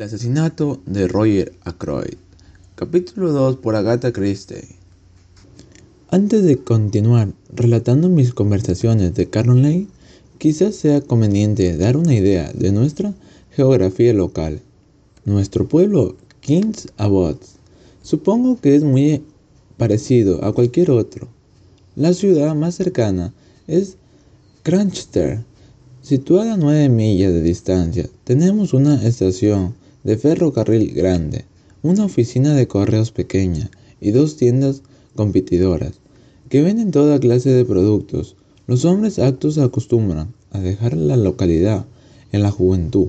El asesinato de Roger Ackroyd. Capítulo 2 por Agatha Christie. Antes de continuar relatando mis conversaciones de Caroline, quizás sea conveniente dar una idea de nuestra geografía local. Nuestro pueblo, Kings Abbots, supongo que es muy parecido a cualquier otro. La ciudad más cercana es Cranchester, situada a 9 millas de distancia. Tenemos una estación de ferrocarril grande, una oficina de correos pequeña y dos tiendas competidoras que venden toda clase de productos. Los hombres actos acostumbran a dejar la localidad en la juventud,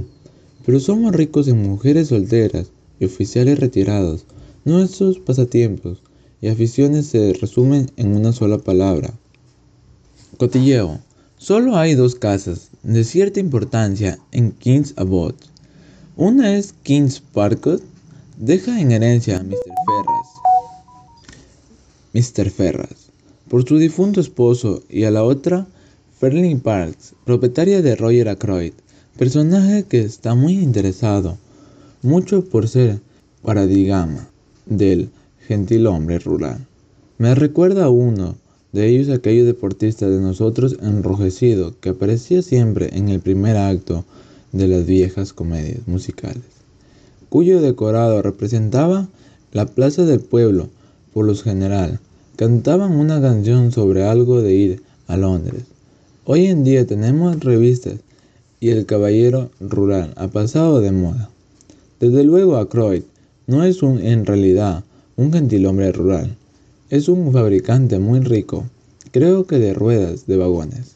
pero somos ricos en mujeres solteras y oficiales retirados. Nuestros pasatiempos y aficiones se resumen en una sola palabra. Cotilleo. Solo hay dos casas de cierta importancia en Kings Abbot. Una es Kings Parkot, deja en herencia a Mr. Ferras. Mr. Ferras, por su difunto esposo, y a la otra, Ferling Parks, propietaria de Roger Ackroyd, personaje que está muy interesado, mucho por ser paradigma del gentil hombre rural. Me recuerda a uno de ellos aquellos deportistas de nosotros enrojecido que aparecía siempre en el primer acto de las viejas comedias musicales, cuyo decorado representaba la plaza del pueblo. Por lo general, cantaban una canción sobre algo de ir a Londres. Hoy en día tenemos revistas y el caballero rural ha pasado de moda. Desde luego Ackroyd no es en realidad un gentilhombre rural, es un fabricante muy rico, creo que de ruedas de vagones.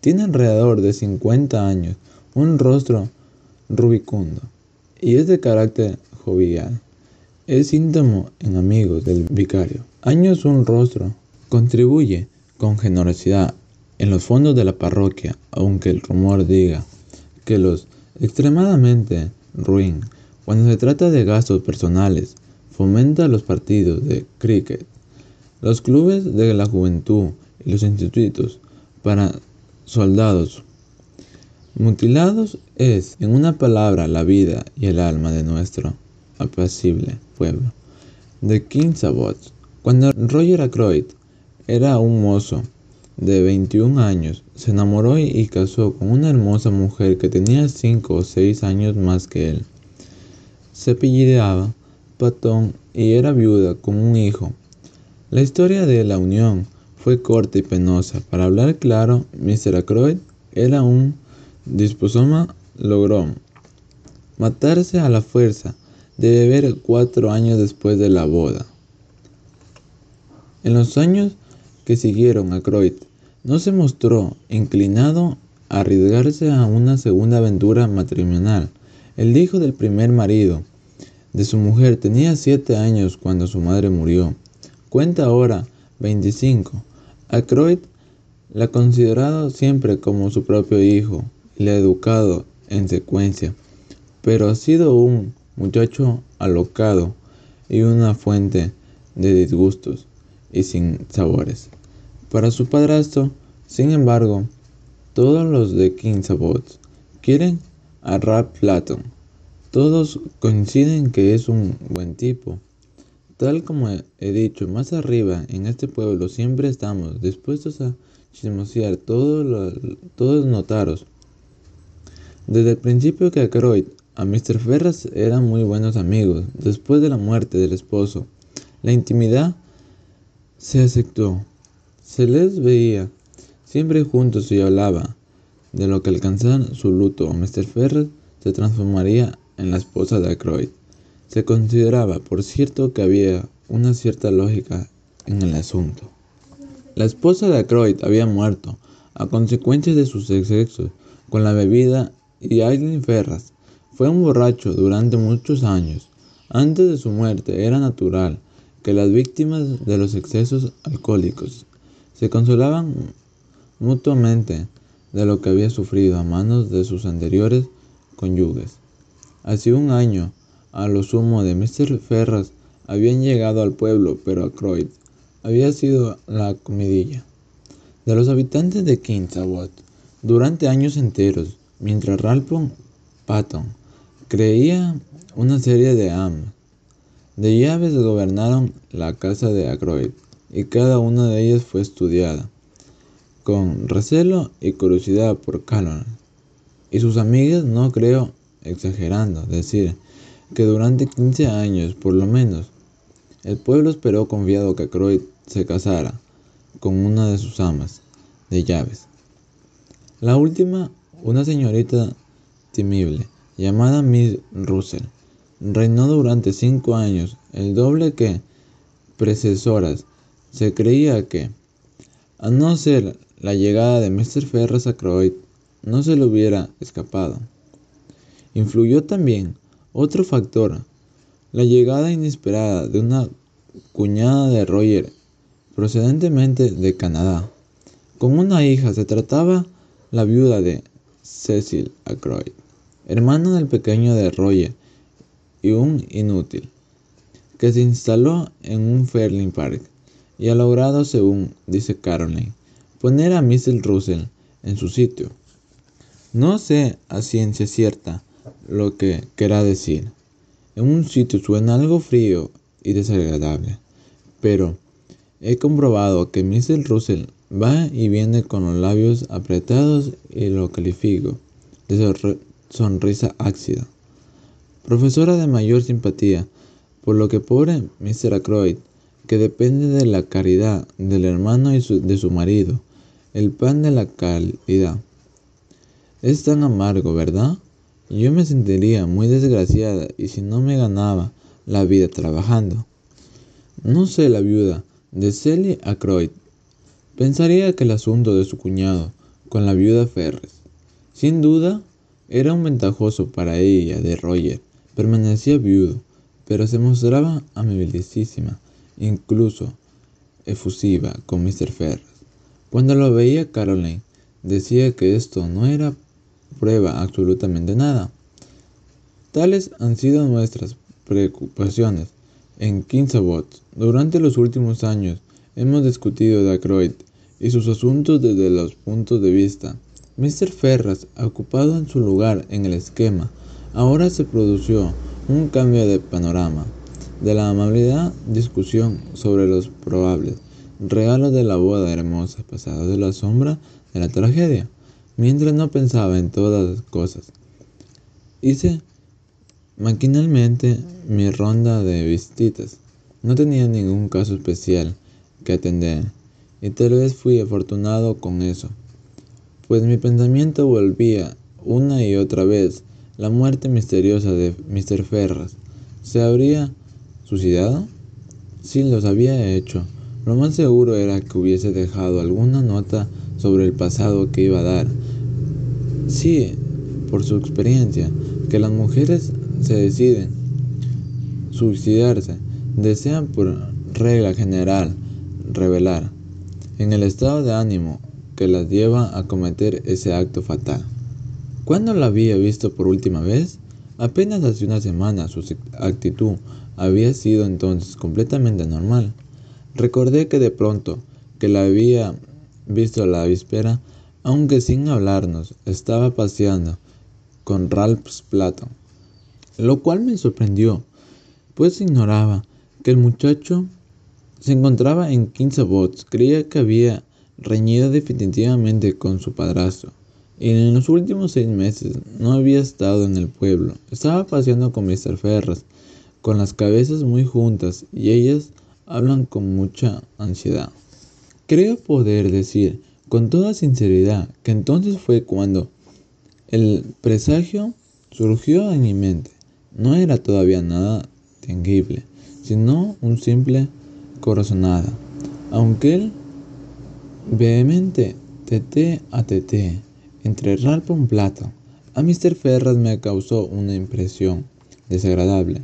Tiene alrededor de 50 años un rostro rubicundo y es de carácter jovial. Es íntimo en amigos del vicario. Años un rostro. Contribuye con generosidad en los fondos de la parroquia, aunque el rumor diga que los extremadamente ruin cuando se trata de gastos personales, fomenta los partidos de cricket, los clubes de la juventud y los institutos para soldados Mutilados es, en una palabra, la vida y el alma de nuestro apacible pueblo. De King's Abbot. Cuando Roger Ackroyd era un mozo de 21 años, se enamoró y casó con una hermosa mujer que tenía 5 o 6 años más que él. Se apellidaba Patón y era viuda con un hijo. La historia de la unión fue corta y penosa. Para hablar claro, Mr. Ackroyd era un Disposoma logró matarse a la fuerza de beber cuatro años después de la boda. En los años que siguieron a Croyd, no se mostró inclinado a arriesgarse a una segunda aventura matrimonial. El hijo del primer marido de su mujer tenía siete años cuando su madre murió. Cuenta ahora 25. Ackroyd la considerado siempre como su propio hijo le educado en secuencia, pero ha sido un muchacho alocado y una fuente de disgustos y sin sabores. Para su padrastro, sin embargo, todos los de Kingsabot quieren a Rap Platon. Todos coinciden que es un buen tipo. Tal como he dicho más arriba, en este pueblo siempre estamos dispuestos a chismosear todos todos notaros desde el principio que Ackroyd a Mr. Ferras eran muy buenos amigos. Después de la muerte del esposo, la intimidad se aceptó. Se les veía siempre juntos y hablaba de lo que alcanzara su luto. Mr. Ferras se transformaría en la esposa de Ackroyd. Se consideraba, por cierto, que había una cierta lógica en el asunto. La esposa de Ackroyd había muerto a consecuencia de sus excesos con la bebida y Aileen Ferras fue un borracho durante muchos años. Antes de su muerte era natural que las víctimas de los excesos alcohólicos se consolaban mutuamente de lo que había sufrido a manos de sus anteriores cónyuges. Hace un año, a lo sumo de Mr. Ferras, habían llegado al pueblo, pero a Croyd había sido la comidilla de los habitantes de Kings Durante años enteros, Mientras Ralph Patton creía una serie de AM. De llaves gobernaron la casa de Ackroyd y cada una de ellas fue estudiada con recelo y curiosidad por Calhoun y sus amigas, no creo exagerando, decir que durante 15 años por lo menos el pueblo esperó confiado que Ackroyd se casara con una de sus amas de llaves. La última, una señorita temible, llamada Miss Russell, reinó durante cinco años, el doble que precesoras. Se creía que, a no ser la llegada de Mr. Ferris a Croyd, no se le hubiera escapado. Influyó también otro factor, la llegada inesperada de una cuñada de Roger, procedentemente de Canadá. Con una hija se trataba la viuda de Cecil Ackroyd, hermano del pequeño de Roger y un inútil, que se instaló en un Fairling Park y ha logrado, según dice Caroline, poner a Mrs. Russell en su sitio. No sé a ciencia cierta lo que querrá decir. En un sitio suena algo frío y desagradable, pero he comprobado que Mrs. Russell va y viene con los labios apretados y lo califico de sonrisa ácida. Profesora de mayor simpatía, por lo que pobre Mr. Ackroyd, que depende de la caridad del hermano y de su marido, el pan de la calidad. Es tan amargo, ¿verdad? Yo me sentiría muy desgraciada y si no me ganaba la vida trabajando. No sé la viuda de Celie Ackroyd. Pensaría que el asunto de su cuñado con la viuda Ferres, sin duda, era un ventajoso para ella de Roger. Permanecía viudo, pero se mostraba amabilísima, incluso efusiva con Mr. Ferres. Cuando lo veía Caroline, decía que esto no era prueba absolutamente nada. Tales han sido nuestras preocupaciones en Kingsabot. Durante los últimos años hemos discutido de Ackroyd y sus asuntos desde los puntos de vista. Mr. Ferras, ocupado en su lugar en el esquema, ahora se produjo un cambio de panorama. De la amabilidad discusión sobre los probables regalos de la boda hermosa pasada de la sombra de la tragedia, mientras no pensaba en todas las cosas. Hice maquinalmente mi ronda de visitas. No tenía ningún caso especial que atender, y tal vez fui afortunado con eso, pues mi pensamiento volvía una y otra vez la muerte misteriosa de Mr. Ferras. ¿Se habría suicidado? Sí, los había hecho. Lo más seguro era que hubiese dejado alguna nota sobre el pasado que iba a dar. Sí, por su experiencia, que las mujeres se deciden suicidarse, desean por regla general revelar en el estado de ánimo que las lleva a cometer ese acto fatal. ¿Cuándo la había visto por última vez? Apenas hace una semana su actitud había sido entonces completamente normal. Recordé que de pronto, que la había visto la víspera, aunque sin hablarnos, estaba paseando con Ralph Plato, lo cual me sorprendió, pues ignoraba que el muchacho se encontraba en quince bots, creía que había reñido definitivamente con su padrastro, y en los últimos seis meses no había estado en el pueblo. Estaba paseando con Mr. Ferras, con las cabezas muy juntas, y ellas hablan con mucha ansiedad. Creo poder decir con toda sinceridad que entonces fue cuando el presagio surgió en mi mente. No era todavía nada tangible, sino un simple corazonada. Aunque el vehemente tete a tete entre Ralph y Plato a Mr. Ferras me causó una impresión desagradable.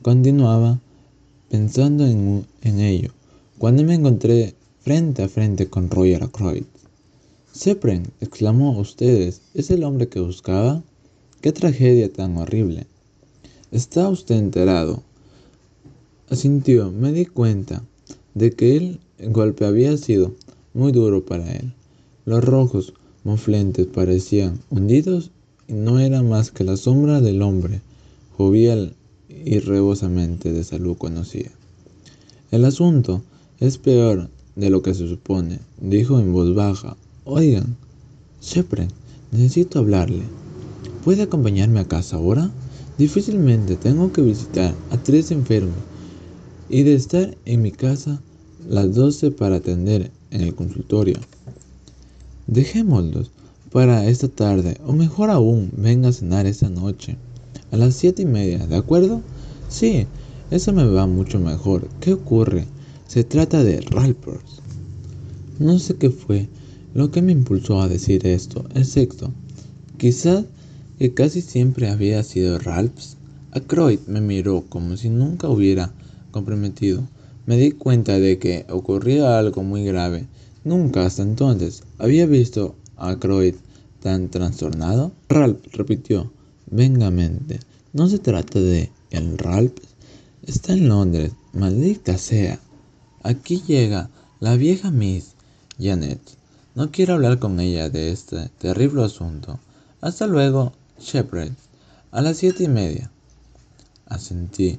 Continuaba pensando en, ello, cuando me encontré frente a frente con Roger Ackroyd. Sepren, exclamó ustedes, ¿es el hombre que buscaba? ¡Qué tragedia tan horrible! ¿Está usted enterado? Asintió, me di cuenta de que el golpe había sido muy duro para él. Los rojos moflentes parecían hundidos y no era más que la sombra del hombre jovial y rebosamente de salud conocía. El asunto es peor de lo que se supone, dijo en voz baja. Oigan, Shepard, necesito hablarle. ¿Puede acompañarme a casa ahora? Difícilmente tengo que visitar a tres enfermos y de estar en mi casa las doce para atender en el consultorio. Dejémoslos para esta tarde, o mejor aún, venga a cenar esta noche. A las siete y media, ¿de acuerdo? Sí, eso me va mucho mejor. ¿Qué ocurre? Se trata de Ralpers. No sé qué fue lo que me impulsó a decir esto, excepto, quizás que casi siempre había sido Ralphs. Ackroyd me miró como si nunca hubiera comprometido. Me di cuenta de que ocurría algo muy grave. Nunca hasta entonces había visto a Ackroyd tan trastornado. Ralph repitió vengamente. No se trata de el Ralph. Está en Londres. Maldita sea. Aquí llega la vieja Miss Janet. No quiero hablar con ella de este terrible asunto. Hasta luego, Shepherd. A las siete y media. Asentí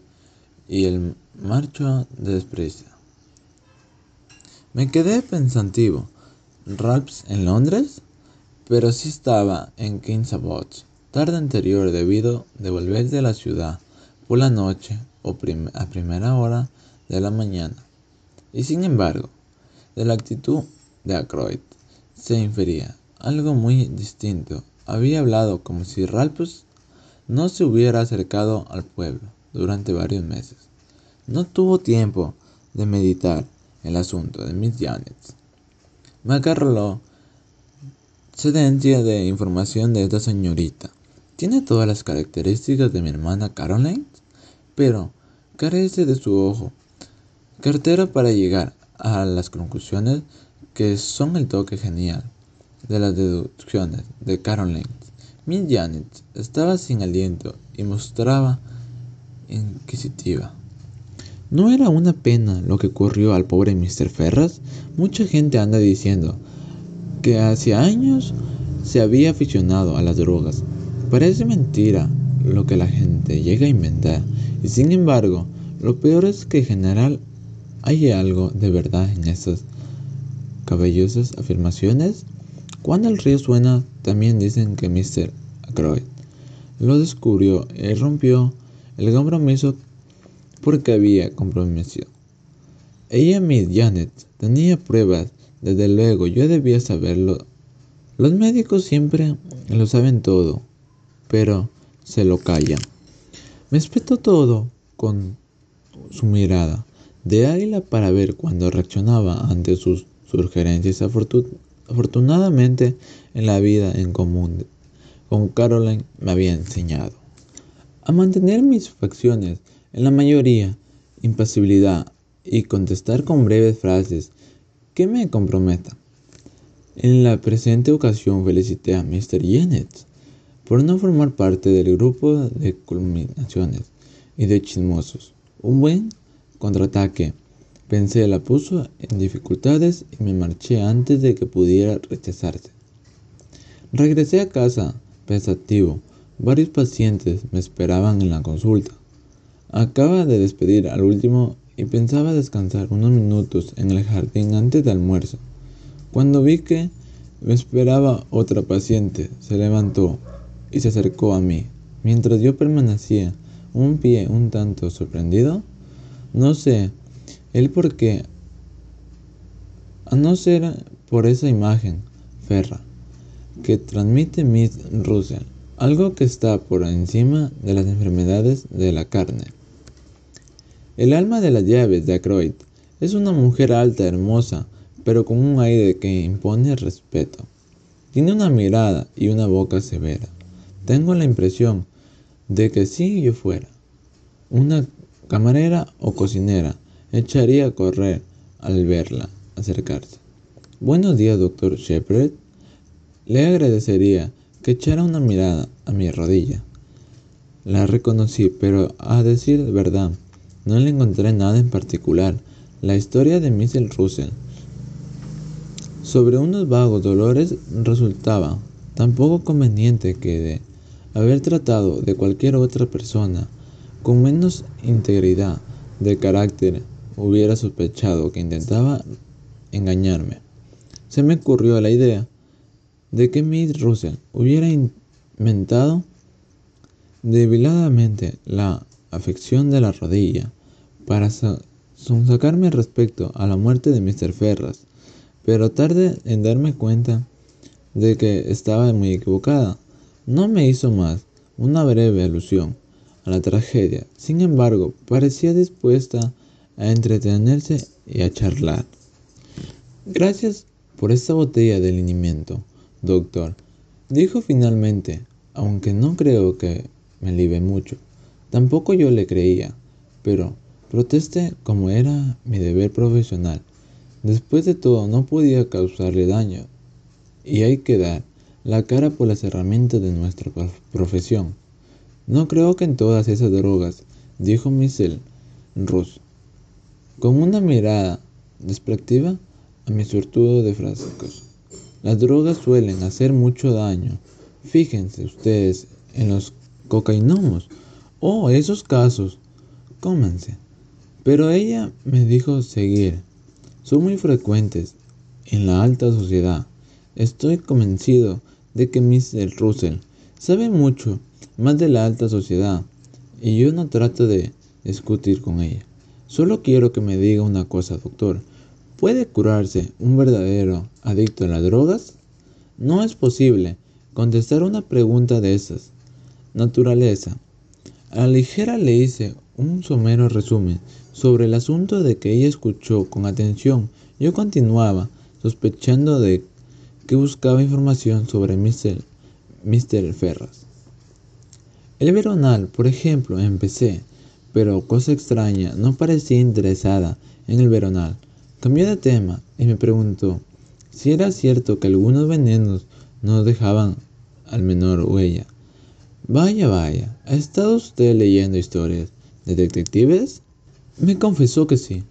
y el marcho desprecia. Me quedé pensativo. ¿Raps en Londres? Pero sí estaba en King's Abbot, tarde anterior debido de volver de la ciudad por la noche o a primera hora de la mañana. Y sin embargo, de la actitud de Ackroyd se infería algo muy distinto. Había hablado como si Ralphus no se hubiera acercado al pueblo durante varios meses. No tuvo tiempo de meditar el asunto de Miss Janet. Me agarró sedencia de información de esta señorita. Tiene todas las características de mi hermana Caroline, pero carece de su ojo. Cartera para llegar a las conclusiones que son el toque genial de las deducciones de Caroline. Miss Janet estaba sin aliento y mostraba inquisitiva. ¿No era una pena lo que ocurrió al pobre Mr. Ferras? Mucha gente anda diciendo que hace años se había aficionado a las drogas. Parece mentira lo que la gente llega a inventar. Y sin embargo, lo peor es que en general hay algo de verdad en esas cabellosas afirmaciones. Cuando el río suena, también dicen que Mr. Ackroyd lo descubrió y rompió el compromiso porque había comprometido. Ella, Miss Janet, tenía pruebas, desde luego yo debía saberlo. Los médicos siempre lo saben todo, pero se lo callan. Me espetó todo con su mirada de águila para ver cuando reaccionaba ante sus sugerencias. afortunadamente, en la vida en común con Caroline me había enseñado a mantener mis facciones en la mayoría, impasibilidad y contestar con breves frases que me comprometan. En la presente ocasión felicité a Mr. Janet por no formar parte del grupo de culminaciones y de chismosos. Un buen contraataque, pensé, la puso en dificultades y me marché antes de que pudiera rechazarse. Regresé a casa pensativo. Varios pacientes me esperaban en la consulta. Acaba de despedir al último y pensaba descansar unos minutos en el jardín antes del almuerzo. Cuando vi que me esperaba otra paciente, se levantó y se acercó a mí, mientras yo permanecía un pie un tanto sorprendido. No sé el por qué, a no ser por esa imagen ferra que transmite Miss Russell, algo que está por encima de las enfermedades de la carne. El alma de las llaves de Ackroyd es una mujer alta, hermosa, pero con un aire que impone respeto. Tiene una mirada y una boca severa. Tengo la impresión de que si yo fuera una camarera o cocinera, echaría a correr al verla acercarse. Buenos días, doctor Shepard. Le agradecería que echara una mirada a mi rodilla. La reconocí, pero a decir verdad, no le encontré nada en particular. La historia de Mrs. Russell sobre unos vagos dolores resultaba tan poco conveniente que de haber tratado de cualquier otra persona con menos integridad de carácter, hubiera sospechado que intentaba engañarme. Se me ocurrió la idea de que Miss Russell hubiera inventado debiladamente la afección de la rodilla para sonsacarme respecto a la muerte de Mr. Ferras, pero tarde en darme cuenta de que estaba muy equivocada. No me hizo más una breve alusión a la tragedia, sin embargo, parecía dispuesta a entretenerse y a charlar. Gracias por esta botella de linimiento, doctor, dijo finalmente, aunque no creo que me alivie mucho. Tampoco yo le creía, pero protesté como era mi deber profesional. Después de todo, no podía causarle daño, y hay que dar la cara por las herramientas de nuestra profesión. No creo que en todas esas drogas, dijo Michel Rus, con una mirada despectiva a mi sortudo de frascos. Las drogas suelen hacer mucho daño. Fíjense ustedes en los cocainomos. Oh, esos casos. Cómanse. Pero ella me dijo seguir. Son muy frecuentes en la alta sociedad. Estoy convencido de que Mr. Russell sabe mucho más de la alta sociedad y yo no trato de discutir con ella. Solo quiero que me diga una cosa, doctor. ¿Puede curarse un verdadero adicto a las drogas? No es posible contestar una pregunta de esas. Naturaleza. A la ligera le hice un somero resumen sobre el asunto de que ella escuchó con atención. Yo continuaba sospechando de que buscaba información sobre Mr. Mr. Ferras. El veronal, por ejemplo, empecé, pero cosa extraña, no parecía interesada en el veronal. Cambió de tema y me preguntó si era cierto que algunos venenos no dejaban al menor huella. Vaya, vaya, ¿ha estado usted leyendo historias de detectives? Me confesó que sí.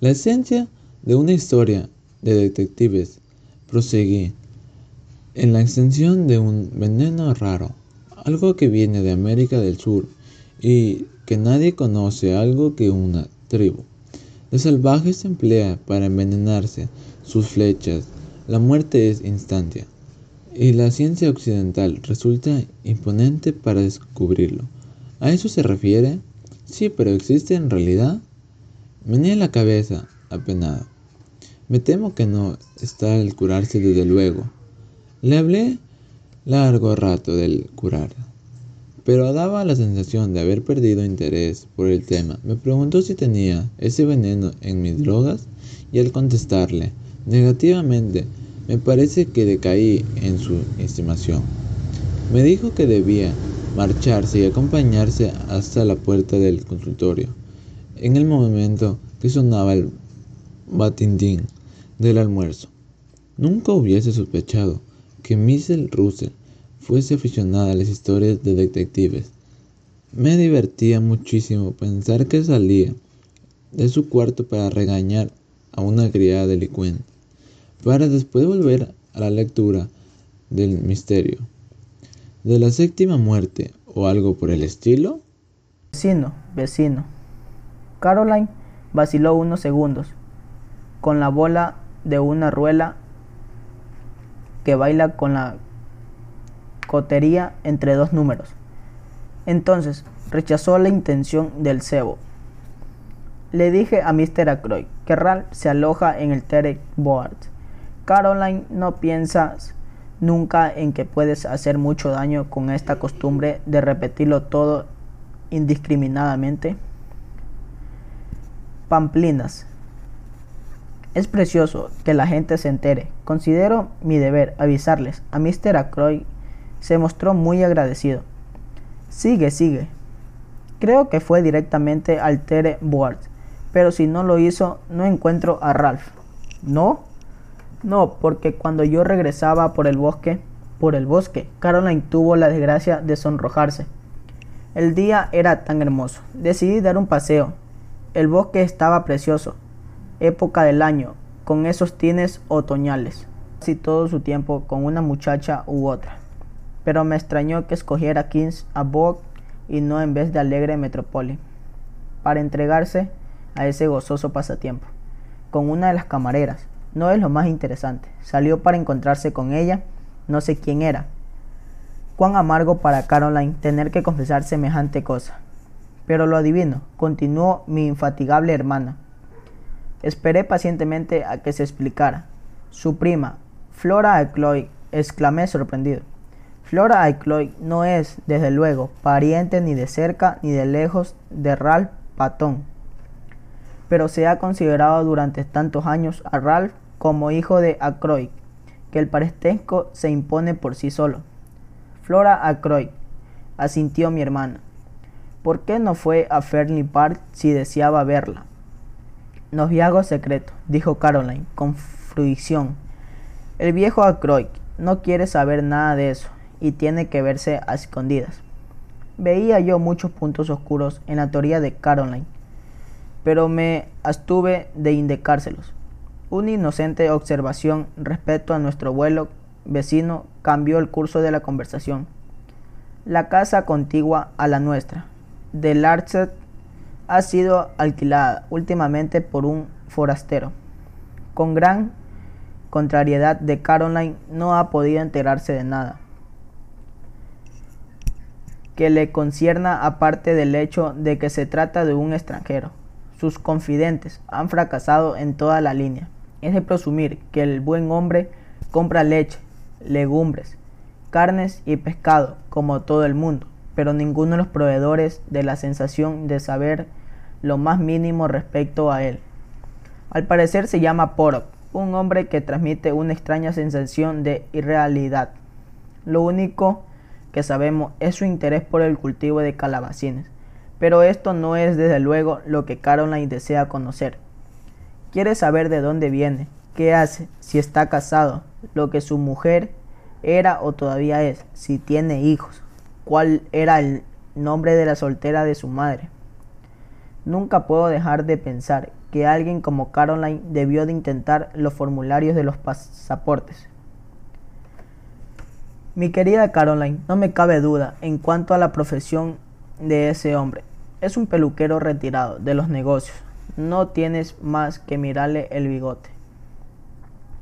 La esencia de una historia de detectives Proseguí. En la extensión de un veneno raro, algo que viene de América del Sur y que nadie conoce, algo que una tribu de salvajes emplea para envenenarse sus flechas, la muerte es instantánea y la ciencia occidental resulta imponente para descubrirlo. ¿A eso se refiere? Sí, pero ¿existe en realidad? Menea la cabeza, apenado. Me temo que no está el curarse desde luego. Le hablé largo rato del curar, pero daba la sensación de haber perdido interés por el tema. Me preguntó si tenía ese veneno en mis drogas y al contestarle negativamente, me parece que decaí en su estimación. Me dijo que debía marcharse y acompañarse hasta la puerta del consultorio. En el momento que sonaba el batindín, del almuerzo. Nunca hubiese sospechado que Mrs. Russell fuese aficionada a las historias de detectives. Me divertía muchísimo pensar que salía de su cuarto para regañar a una criada delincuente, para después volver a la lectura del misterio, de la séptima muerte o algo por el estilo. Vecino, vecino. Caroline vaciló unos segundos, con la bola de una ruela que baila con la cotería entre dos números. Entonces rechazó la intención del cebo. Le dije a Mr. Ackroyd que Ralph se aloja en el Terek Board. Caroline, no piensas nunca en que puedes hacer mucho daño con esta costumbre de repetirlo todo indiscriminadamente. Pamplinas, es precioso que la gente se entere. Considero mi deber avisarles. A Mr. Ackroyd se mostró muy agradecido. Sigue, sigue. Creo que fue directamente al Tere Board, pero si no lo hizo, no encuentro a Ralph. ¿No? No, porque cuando yo regresaba por el bosque, por el bosque, Caroline tuvo la desgracia de sonrojarse. El día era tan hermoso. Decidí dar un paseo. El bosque estaba precioso época del año, con esos tienes otoñales, casi todo su tiempo con una muchacha u otra. pero me extrañó que escogiera Kings Abog y no en vez de Alegre Metrópoli, para entregarse a ese gozoso pasatiempo. Con una de las camareras, no es lo más interesante, salió para encontrarse con ella, no sé quién era. Cuán amargo para Caroline tener que confesar semejante cosa. Pero lo adivino, continuó mi infatigable hermana. Esperé pacientemente a que se explicara. Su prima, Flora Ecloy, exclamé sorprendido. Flora Ecloy no es, desde luego, pariente ni de cerca ni de lejos de Ralph Patton, pero se ha considerado durante tantos años a Ralph como hijo de Ackroyd, que el parentesco se impone por sí solo. Flora Ackroyd, asintió mi hermana. ¿Por qué no fue a Fernley Park si deseaba verla? Noviago secreto, dijo Caroline, con fruición. El viejo Ackroyd no quiere saber nada de eso y tiene que verse a escondidas. Veía yo muchos puntos oscuros en la teoría de Caroline, pero me abstuve de indicárselos. Una inocente observación respecto a nuestro vuelo vecino cambió el curso de la conversación. La casa contigua a la nuestra, de Larchet, ha sido alquilada últimamente por un forastero. Con gran contrariedad de Caroline no ha podido enterarse de nada que le concierna aparte del hecho de que se trata de un extranjero. Sus confidentes han fracasado en toda la línea. Es de presumir que el buen hombre compra leche, legumbres, carnes y pescado, como todo el mundo, pero ninguno de los proveedores de la sensación de saber lo más mínimo respecto a él. Al parecer se llama Porok, un hombre que transmite una extraña sensación de irrealidad. Lo único que sabemos es su interés por el cultivo de calabacines, pero esto no es desde luego lo que Caroline desea conocer. Quiere saber de dónde viene, qué hace, si está casado, lo que su mujer era o todavía es, si tiene hijos, cuál era el nombre de la soltera de su madre. Nunca puedo dejar de pensar que alguien como Caroline debió de intentar los formularios de los pasaportes. Mi querida Caroline, no me cabe duda en cuanto a la profesión de ese hombre. Es un peluquero retirado de los negocios. No tienes más que mirarle el bigote.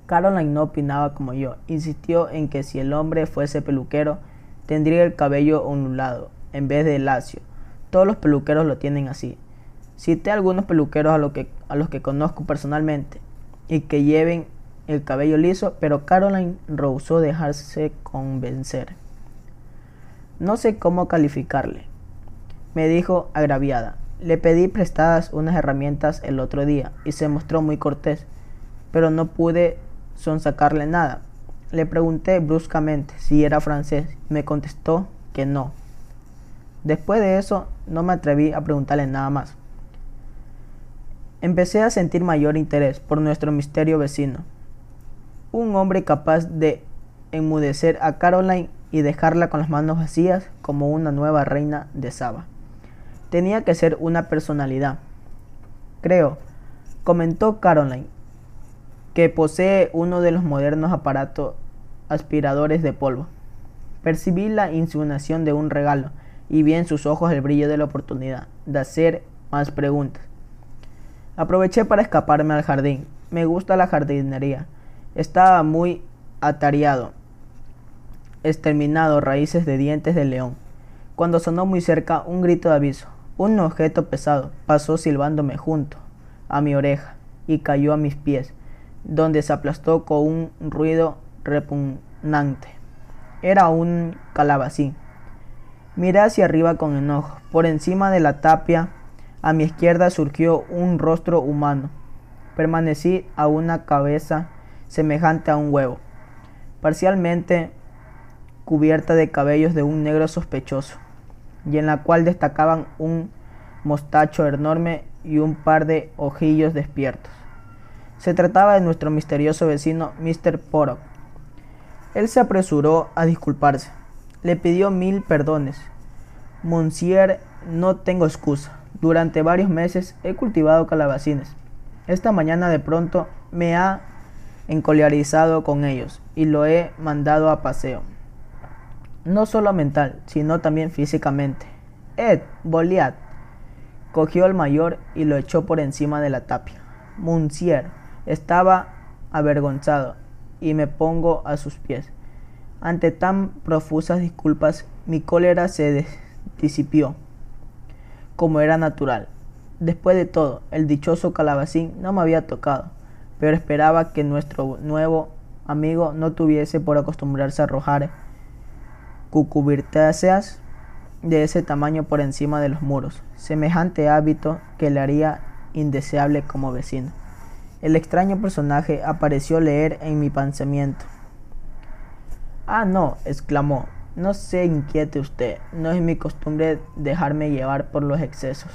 Caroline no opinaba como yo. Insistió en que si el hombre fuese peluquero, tendría el cabello ondulado en vez de lacio. Todos los peluqueros lo tienen así. Cité algunos peluqueros a, a los que conozco personalmente y que lleven el cabello liso, pero Caroline rehusó dejarse convencer. No sé cómo calificarle, me dijo agraviada. Le pedí prestadas unas herramientas el otro día y se mostró muy cortés, pero no pude sonsacarle nada. Le pregunté bruscamente si era francés. Me contestó que no. Después de eso no me atreví a preguntarle nada más. Empecé a sentir mayor interés por nuestro misterio vecino. Un hombre capaz de enmudecer a Caroline y dejarla con las manos vacías como una nueva reina de Saba. Tenía que ser una personalidad. Creo, comentó Caroline, que posee uno de los modernos aparatos aspiradores de polvo. Percibí la insinuación de un regalo y vi en sus ojos el brillo de la oportunidad de hacer más preguntas. Aproveché para escaparme al jardín. Me gusta la jardinería. Estaba muy atareado, exterminado raíces de dientes de león, cuando sonó muy cerca un grito de aviso. Un objeto pesado pasó silbándome junto a mi oreja y cayó a mis pies, donde se aplastó con un ruido repugnante. Era un calabacín. Miré hacia arriba con enojo. Por encima de la tapia a mi izquierda surgió un rostro humano. Permanecí a una cabeza semejante a un huevo, parcialmente cubierta de cabellos de un negro sospechoso, y en la cual destacaban un mostacho enorme y un par de ojillos despiertos. Se trataba de nuestro misterioso vecino Mr. Porok. Él se apresuró a disculparse. Le pidió mil perdones. Monsieur, no tengo excusa. Durante varios meses he cultivado calabacines. Esta mañana de pronto me ha encolerizado con ellos y lo he mandado a paseo. No solo mental, sino también físicamente. Ed, Boliat, cogió al mayor y lo echó por encima de la tapia. Monsieur estaba avergonzado y me pongo a sus pies. Ante tan profusas disculpas, mi cólera se disipió, como era natural. Después de todo, el dichoso calabacín no me había tocado, pero esperaba que nuestro nuevo amigo no tuviese por acostumbrarse a arrojar cucubirtáceas de ese tamaño por encima de los muros, semejante hábito que le haría indeseable como vecino. El extraño personaje apareció leer en mi pensamiento. Ah, no, exclamó, no se inquiete usted, no es mi costumbre dejarme llevar por los excesos.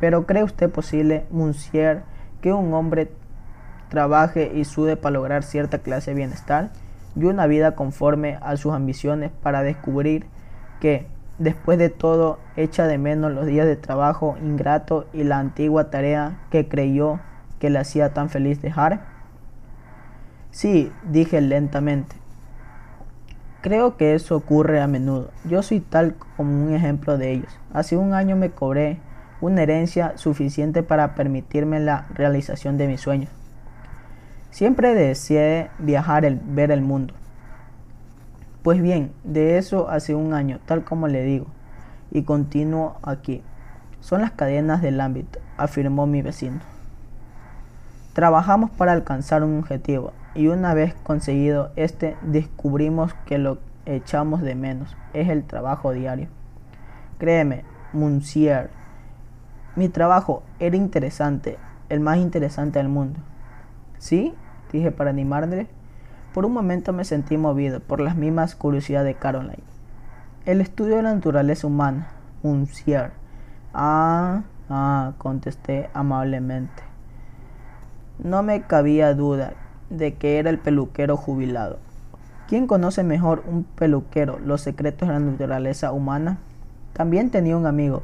Pero ¿cree usted posible, Monsieur, que un hombre trabaje y sude para lograr cierta clase de bienestar y una vida conforme a sus ambiciones para descubrir que, después de todo, echa de menos los días de trabajo ingrato y la antigua tarea que creyó que le hacía tan feliz dejar? Sí, dije lentamente. Creo que eso ocurre a menudo. Yo soy tal como un ejemplo de ellos. Hace un año me cobré una herencia suficiente para permitirme la realización de mis sueños. Siempre deseé viajar, el, ver el mundo. Pues bien, de eso hace un año, tal como le digo, y continúo aquí. Son las cadenas del ámbito, afirmó mi vecino. Trabajamos para alcanzar un objetivo y una vez conseguido este descubrimos que lo echamos de menos es el trabajo diario. Créeme, Monsieur, mi trabajo era interesante, el más interesante del mundo. ¿Sí? Dije para animarle. Por un momento me sentí movido por las mismas curiosidades de Caroline. El estudio de la naturaleza humana, Monsieur. Ah, ah, contesté amablemente. No me cabía duda de que era el peluquero jubilado. ¿Quién conoce mejor un peluquero los secretos de la naturaleza humana? También tenía un amigo,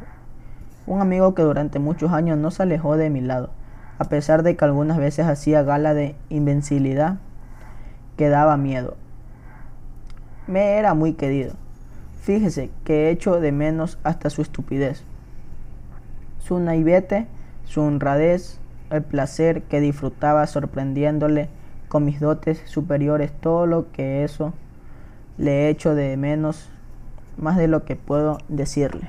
un amigo que durante muchos años no se alejó de mi lado a pesar de que algunas veces hacía gala de invencibilidad que daba miedo. Me era muy querido. Fíjese que he hecho de menos hasta su estupidez, su naivete, su honradez, el placer que disfrutaba sorprendiéndole con mis dotes superiores, todo lo que eso le he hecho de menos, más de lo que puedo decirle.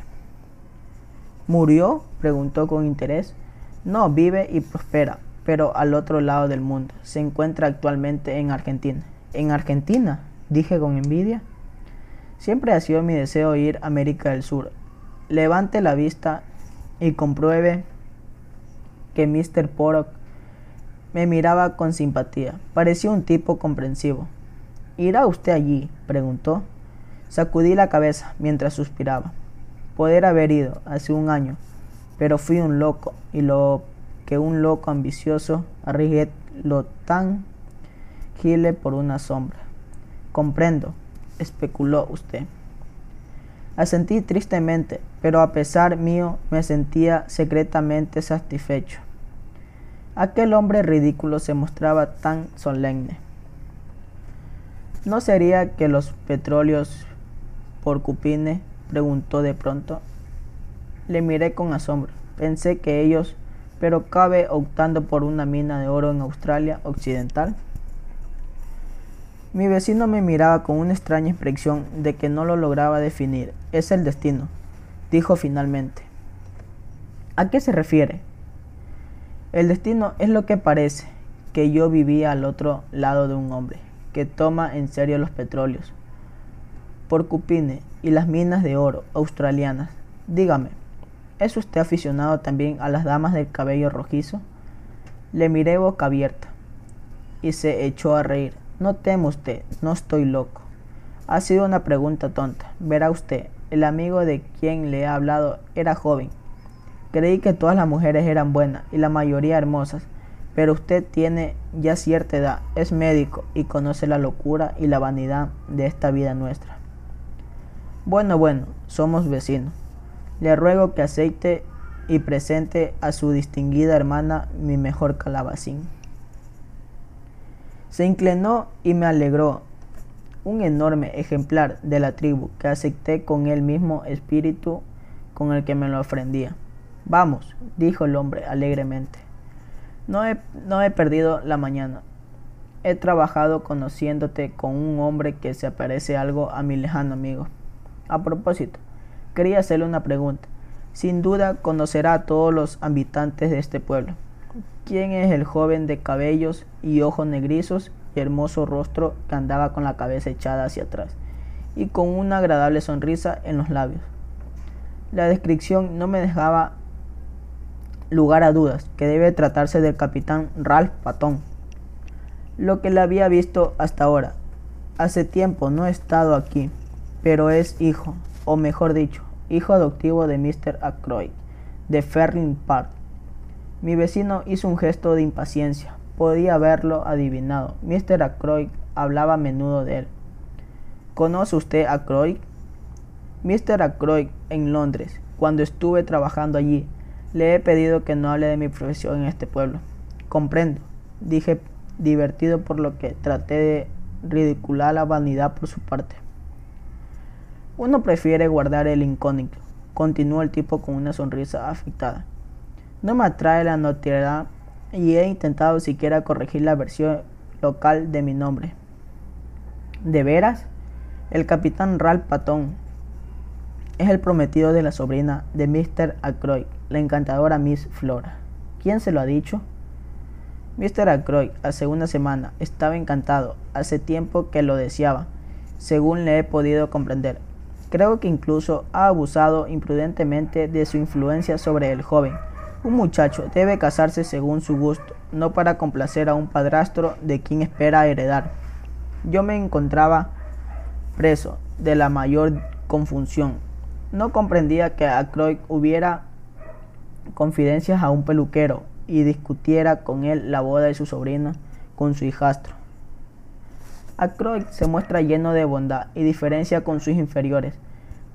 ¿Murió? preguntó con interés. No, vive y prospera, pero al otro lado del mundo. Se encuentra actualmente en Argentina. ¿En Argentina? Dije con envidia. Siempre ha sido mi deseo ir a América del Sur. Levante la vista y compruebe que Mr. Porok me miraba con simpatía. Parecía un tipo comprensivo. ¿Irá usted allí? preguntó. Sacudí la cabeza mientras suspiraba. Poder haber ido hace un año, pero fui un loco y lo que un loco ambicioso arriesgué lo tan gile por una sombra. Comprendo, especuló usted. Asentí tristemente, pero a pesar mío me sentía secretamente satisfecho. Aquel hombre ridículo se mostraba tan solemne. ¿No sería que los petróleos por Cupine? preguntó de pronto. Le miré con asombro. Pensé que ellos, pero cabe optando por una mina de oro en Australia Occidental. Mi vecino me miraba con una extraña expresión de que no lo lograba definir. Es el destino, dijo finalmente. ¿A qué se refiere? El destino es lo que parece, que yo vivía al otro lado de un hombre, que toma en serio los petróleos, por Cupine y las minas de oro australianas. Dígame, ¿Es usted aficionado también a las damas del cabello rojizo? Le miré boca abierta y se echó a reír. No teme usted, no estoy loco. Ha sido una pregunta tonta. Verá usted, el amigo de quien le he hablado era joven. Creí que todas las mujeres eran buenas y la mayoría hermosas, pero usted tiene ya cierta edad, es médico y conoce la locura y la vanidad de esta vida nuestra. Bueno, bueno, somos vecinos. Le ruego que aceite y presente a su distinguida hermana mi mejor calabacín. Se inclinó y me alegró un enorme ejemplar de la tribu que acepté con el mismo espíritu con el que me lo ofrendía. Vamos, dijo el hombre alegremente. No he, no he perdido la mañana. He trabajado conociéndote con un hombre que se parece algo a mi lejano amigo. A propósito, quería hacerle una pregunta. Sin duda conocerá a todos los habitantes de este pueblo. ¿Quién es el joven de cabellos y ojos negrizos y hermoso rostro que andaba con la cabeza echada hacia atrás y con una agradable sonrisa en los labios? La descripción no me dejaba lugar a dudas que debe tratarse del capitán Ralph Patton. Lo que le había visto hasta ahora. Hace tiempo no he estado aquí, pero es hijo, o mejor dicho, hijo adoptivo de Mr. Ackroyd, de Ferling Park. Mi vecino hizo un gesto de impaciencia. Podía haberlo adivinado. Mr. Ackroyd hablaba a menudo de él. ¿Conoce usted a Ackroyd? Mr. Ackroyd en Londres. Cuando estuve trabajando allí, le he pedido que no hable de mi profesión en este pueblo. Comprendo, dije divertido por lo que traté de ridicular la vanidad por su parte. Uno prefiere guardar el incógnito, continuó el tipo con una sonrisa afectada. No me atrae la notoriedad y he intentado siquiera corregir la versión local de mi nombre. ¿De veras? El capitán Ralph Patton es el prometido de la sobrina de Mr. Ackroyd, la encantadora Miss Flora. ¿Quién se lo ha dicho? Mr. Ackroyd hace una semana estaba encantado, hace tiempo que lo deseaba, según le he podido comprender. Creo que incluso ha abusado imprudentemente de su influencia sobre el joven. Un muchacho debe casarse según su gusto, no para complacer a un padrastro de quien espera heredar. Yo me encontraba preso de la mayor confusión. No comprendía que Ackroyd hubiera confidencias a un peluquero y discutiera con él la boda de su sobrina con su hijastro. Ackroyd se muestra lleno de bondad y diferencia con sus inferiores,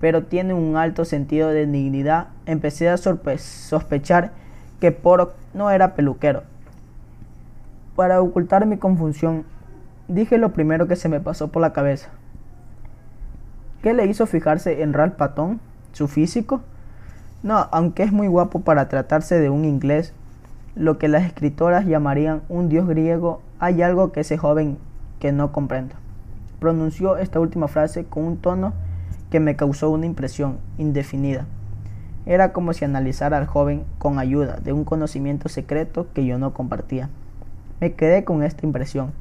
pero tiene un alto sentido de dignidad. Empecé a sospechar que Porok no era peluquero. Para ocultar mi confusión, dije lo primero que se me pasó por la cabeza. ¿Qué le hizo fijarse en Ralph Patton? ¿Su físico? No, aunque es muy guapo para tratarse de un inglés, lo que las escritoras llamarían un dios griego, hay algo que ese joven que no comprendo. Pronunció esta última frase con un tono que me causó una impresión indefinida. Era como si analizara al joven con ayuda de un conocimiento secreto que yo no compartía. Me quedé con esta impresión,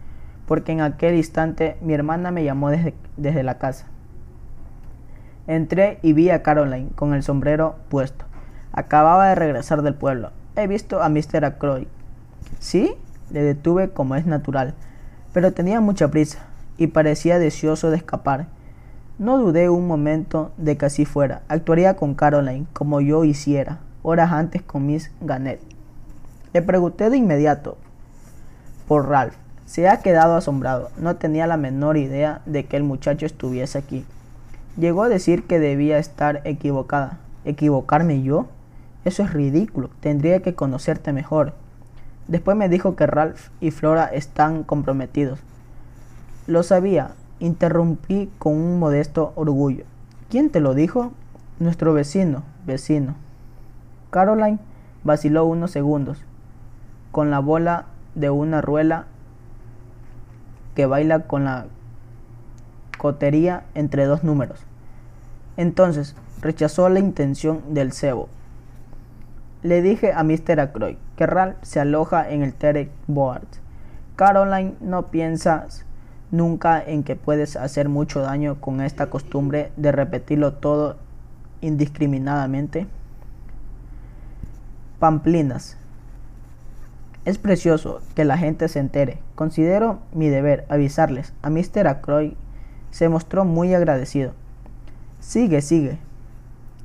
porque en aquel instante mi hermana me llamó desde, desde la casa. Entré y vi a Caroline con el sombrero puesto. Acababa de regresar del pueblo. He visto a Mr. Ackroyd. ¿Sí? Le detuve como es natural, pero tenía mucha prisa y parecía deseoso de escapar. No dudé un momento de que así fuera. Actuaría con Caroline como yo hiciera, horas antes con Miss Gannett. Le pregunté de inmediato por Ralph. Se ha quedado asombrado. No tenía la menor idea de que el muchacho estuviese aquí. Llegó a decir que debía estar equivocada. ¿Equivocarme yo? Eso es ridículo. Tendría que conocerte mejor. Después me dijo que Ralph y Flora están comprometidos. Lo sabía. Interrumpí con un modesto orgullo. ¿Quién te lo dijo? Nuestro vecino, vecino. Caroline vaciló unos segundos, con la bola de una ruela que baila con la cotería entre dos números. Entonces rechazó la intención del cebo. Le dije a Mr. Ackroyd que Ralph se aloja en el Terek Board. Caroline, no piensas nunca en que puedes hacer mucho daño con esta costumbre de repetirlo todo indiscriminadamente. Pamplinas. Es precioso que la gente se entere. Considero mi deber avisarles. A Mr. Ackroyd se mostró muy agradecido. Sigue, sigue.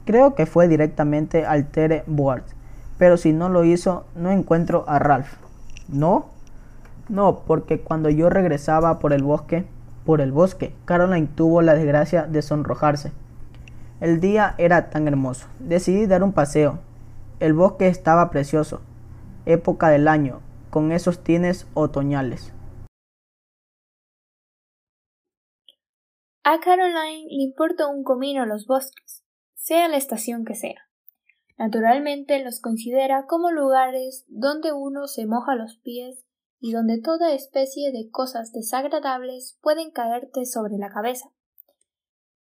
Creo que fue directamente al Tere Board, pero si no lo hizo, no encuentro a Ralph. ¿No? No, porque cuando yo regresaba por el bosque, por el bosque, Caroline tuvo la desgracia de sonrojarse. El día era tan hermoso. Decidí dar un paseo. El bosque estaba precioso. Época del año, con esos tines otoñales. A Caroline le importa un comino los bosques, sea la estación que sea. Naturalmente los considera como lugares donde uno se moja los pies y donde toda especie de cosas desagradables pueden caerte sobre la cabeza.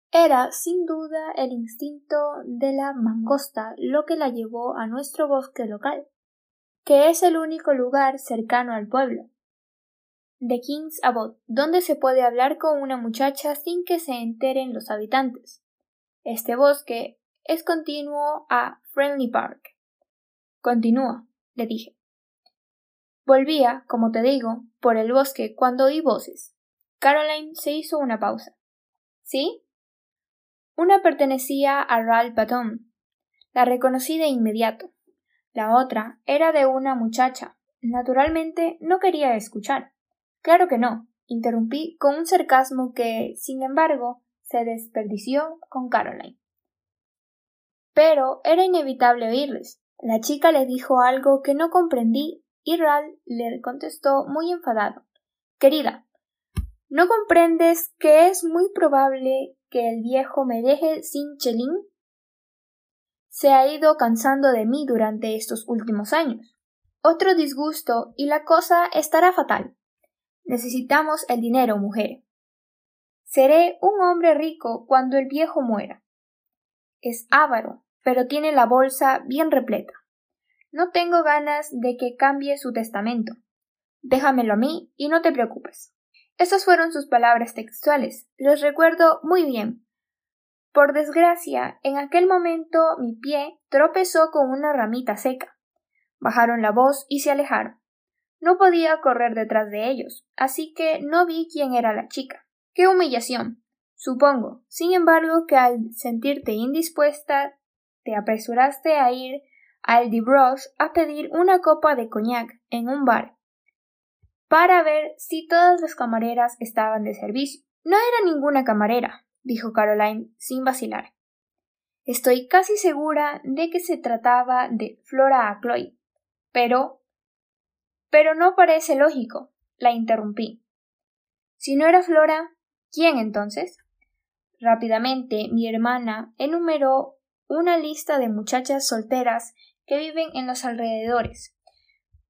Era, sin duda, el instinto de la mangosta lo que la llevó a nuestro bosque local, que es el único lugar cercano al pueblo. The King's Abode, donde se puede hablar con una muchacha sin que se enteren los habitantes. Este bosque es continuo a Friendly Park. Continúa, le dije. Volvía, como te digo, por el bosque cuando oí voces. Caroline se hizo una pausa. ¿Sí? Una pertenecía a Ralph Baton. La reconocí de inmediato. La otra era de una muchacha. Naturalmente no quería escuchar. Claro que no, interrumpí con un sarcasmo que, sin embargo, se desperdició con Caroline. Pero era inevitable oírles. La chica le dijo algo que no comprendí y Ralph le contestó muy enfadado. Querida, ¿no comprendes que es muy probable que el viejo me deje sin chelín? Se ha ido cansando de mí durante estos últimos años. Otro disgusto y la cosa estará fatal. Necesitamos el dinero, mujer. Seré un hombre rico cuando el viejo muera. Es avaro, pero tiene la bolsa bien repleta. No tengo ganas de que cambie su testamento. Déjamelo a mí y no te preocupes. Esas fueron sus palabras textuales. Los recuerdo muy bien. Por desgracia, en aquel momento mi pie tropezó con una ramita seca. Bajaron la voz y se alejaron. No podía correr detrás de ellos, así que no vi quién era la chica. ¡Qué humillación! Supongo, sin embargo, que al sentirte indispuesta te apresuraste a ir al Dibroche a pedir una copa de coñac en un bar para ver si todas las camareras estaban de servicio. No era ninguna camarera, dijo Caroline sin vacilar. Estoy casi segura de que se trataba de Flora Acloy. Pero. Pero no parece lógico, la interrumpí. Si no era Flora, ¿quién entonces? Rápidamente mi hermana enumeró una lista de muchachas solteras que viven en los alrededores,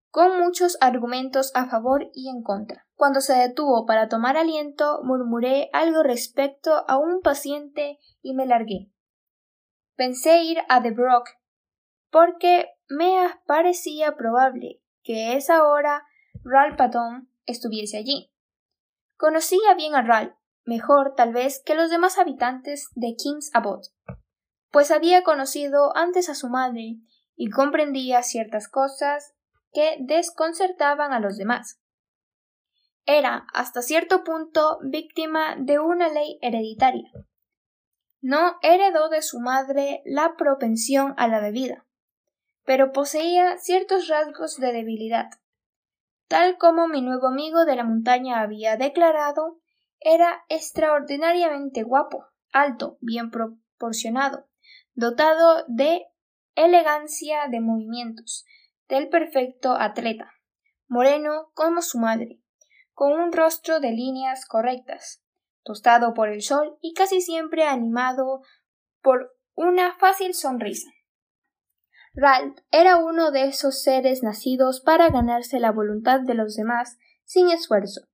con muchos argumentos a favor y en contra. Cuando se detuvo para tomar aliento, murmuré algo respecto a un paciente y me largué. Pensé ir a The Brook, porque me parecía probable que esa hora Ralph Patton estuviese allí. Conocía bien a Ralph, mejor tal vez que los demás habitantes de King's Abode, pues había conocido antes a su madre y comprendía ciertas cosas que desconcertaban a los demás. Era, hasta cierto punto, víctima de una ley hereditaria. No heredó de su madre la propensión a la bebida, pero poseía ciertos rasgos de debilidad. Tal como mi nuevo amigo de la montaña había declarado, era extraordinariamente guapo, alto, bien proporcionado, dotado de elegancia de movimientos, del perfecto atleta, moreno como su madre, con un rostro de líneas correctas, tostado por el sol y casi siempre animado por una fácil sonrisa. Ralph era uno de esos seres nacidos para ganarse la voluntad de los demás sin esfuerzo.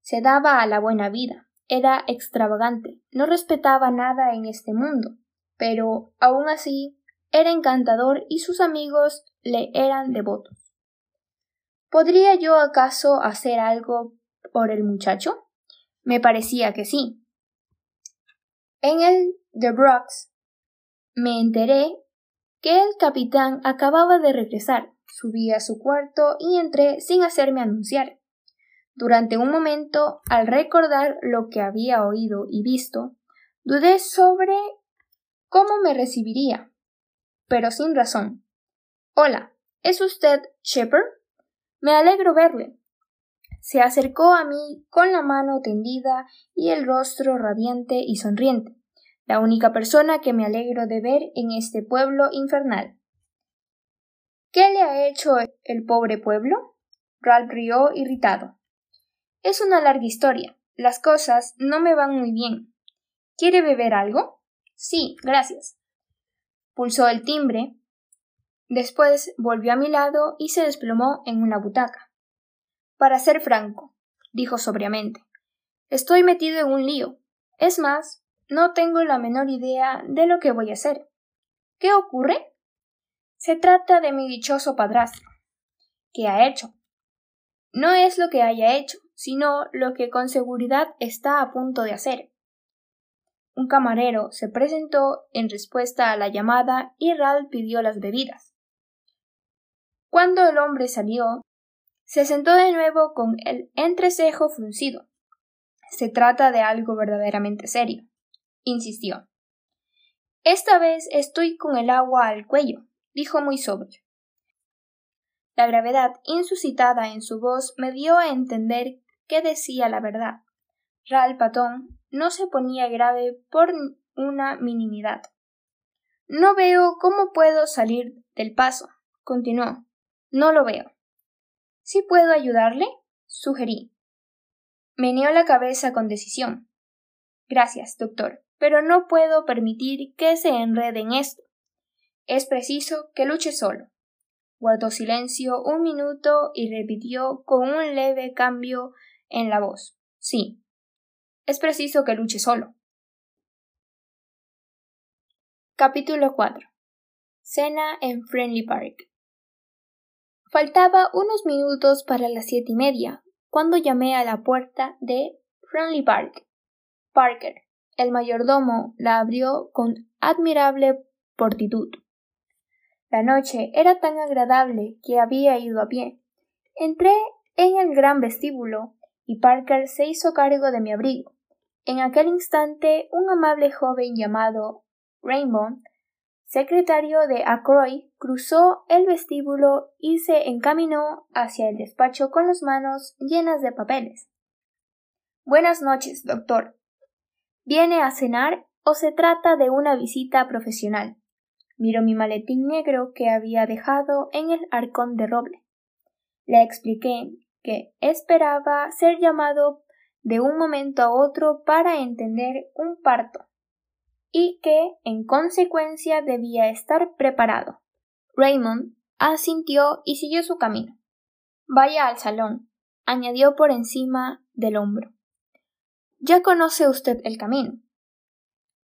Se daba a la buena vida, era extravagante, no respetaba nada en este mundo, pero aun así era encantador y sus amigos le eran devotos. ¿Podría yo acaso hacer algo por el muchacho? Me parecía que sí. En el The Brooks me enteré que el capitán acababa de regresar. Subí a su cuarto y entré sin hacerme anunciar. Durante un momento, al recordar lo que había oído y visto, dudé sobre cómo me recibiría, pero sin razón. Hola, ¿es usted Shepard? Me alegro verle. Se acercó a mí con la mano tendida y el rostro radiante y sonriente, la única persona que me alegro de ver en este pueblo infernal. ¿Qué le ha hecho el pobre pueblo? Ralph rió irritado. Es una larga historia. Las cosas no me van muy bien. ¿Quiere beber algo? Sí, gracias. Pulsó el timbre. Después volvió a mi lado y se desplomó en una butaca. Para ser franco, dijo sobriamente, estoy metido en un lío. Es más, no tengo la menor idea de lo que voy a hacer. ¿Qué ocurre? Se trata de mi dichoso padrastro. ¿Qué ha hecho? No es lo que haya hecho, sino lo que con seguridad está a punto de hacer. Un camarero se presentó en respuesta a la llamada y Ral pidió las bebidas. Cuando el hombre salió, se sentó de nuevo con el entrecejo fruncido. Se trata de algo verdaderamente serio, insistió. Esta vez estoy con el agua al cuello, dijo muy sobrio. La gravedad insuscitada en su voz me dio a entender que decía la verdad. Ral Patón no se ponía grave por una minimidad. No veo cómo puedo salir del paso, continuó. No lo veo. ¿Sí puedo ayudarle? sugerí. Meneó la cabeza con decisión. Gracias, doctor, pero no puedo permitir que se enrede en esto. Es preciso que luche solo. Guardó silencio un minuto y repitió con un leve cambio en la voz. Sí. Es preciso que luche solo. Capítulo 4. Cena en Friendly Park. Faltaba unos minutos para las siete y media, cuando llamé a la puerta de Friendly Park. Parker, el mayordomo, la abrió con admirable portitud. La noche era tan agradable que había ido a pie. Entré en el gran vestíbulo y Parker se hizo cargo de mi abrigo. En aquel instante un amable joven llamado Rainbow, secretario de Ackroyd, cruzó el vestíbulo y se encaminó hacia el despacho con las manos llenas de papeles. Buenas noches, doctor. ¿Viene a cenar o se trata de una visita profesional? Miró mi maletín negro que había dejado en el arcón de roble. Le expliqué que esperaba ser llamado de un momento a otro para entender un parto y que, en consecuencia, debía estar preparado. Raymond asintió y siguió su camino. Vaya al salón, añadió por encima del hombro. Ya conoce usted el camino.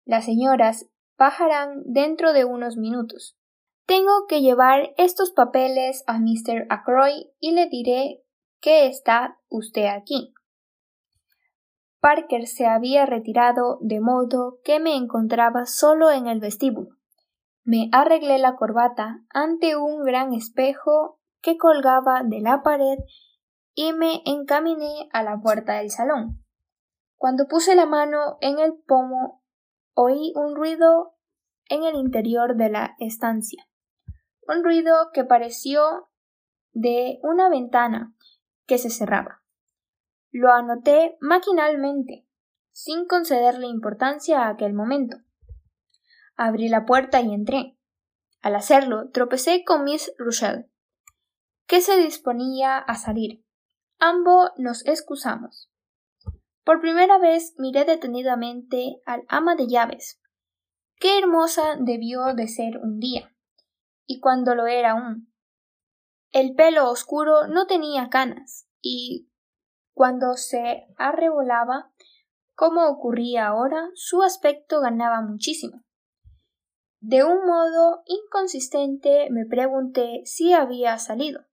Las señoras bajarán dentro de unos minutos. Tengo que llevar estos papeles a Mr. Ackroyd y le diré que está usted aquí. Parker se había retirado de modo que me encontraba solo en el vestíbulo. Me arreglé la corbata ante un gran espejo que colgaba de la pared y me encaminé a la puerta del salón. Cuando puse la mano en el pomo oí un ruido en el interior de la estancia. Un ruido que pareció de una ventana que se cerraba. Lo anoté maquinalmente, sin concederle importancia a aquel momento. Abrí la puerta y entré. Al hacerlo, tropecé con Miss Rochelle, que se disponía a salir. Ambos nos excusamos. Por primera vez miré detenidamente al ama de llaves. Qué hermosa debió de ser un día. Y cuando lo era aún. El pelo oscuro no tenía canas, y cuando se arrebolaba, como ocurría ahora, su aspecto ganaba muchísimo. De un modo inconsistente me pregunté si había salido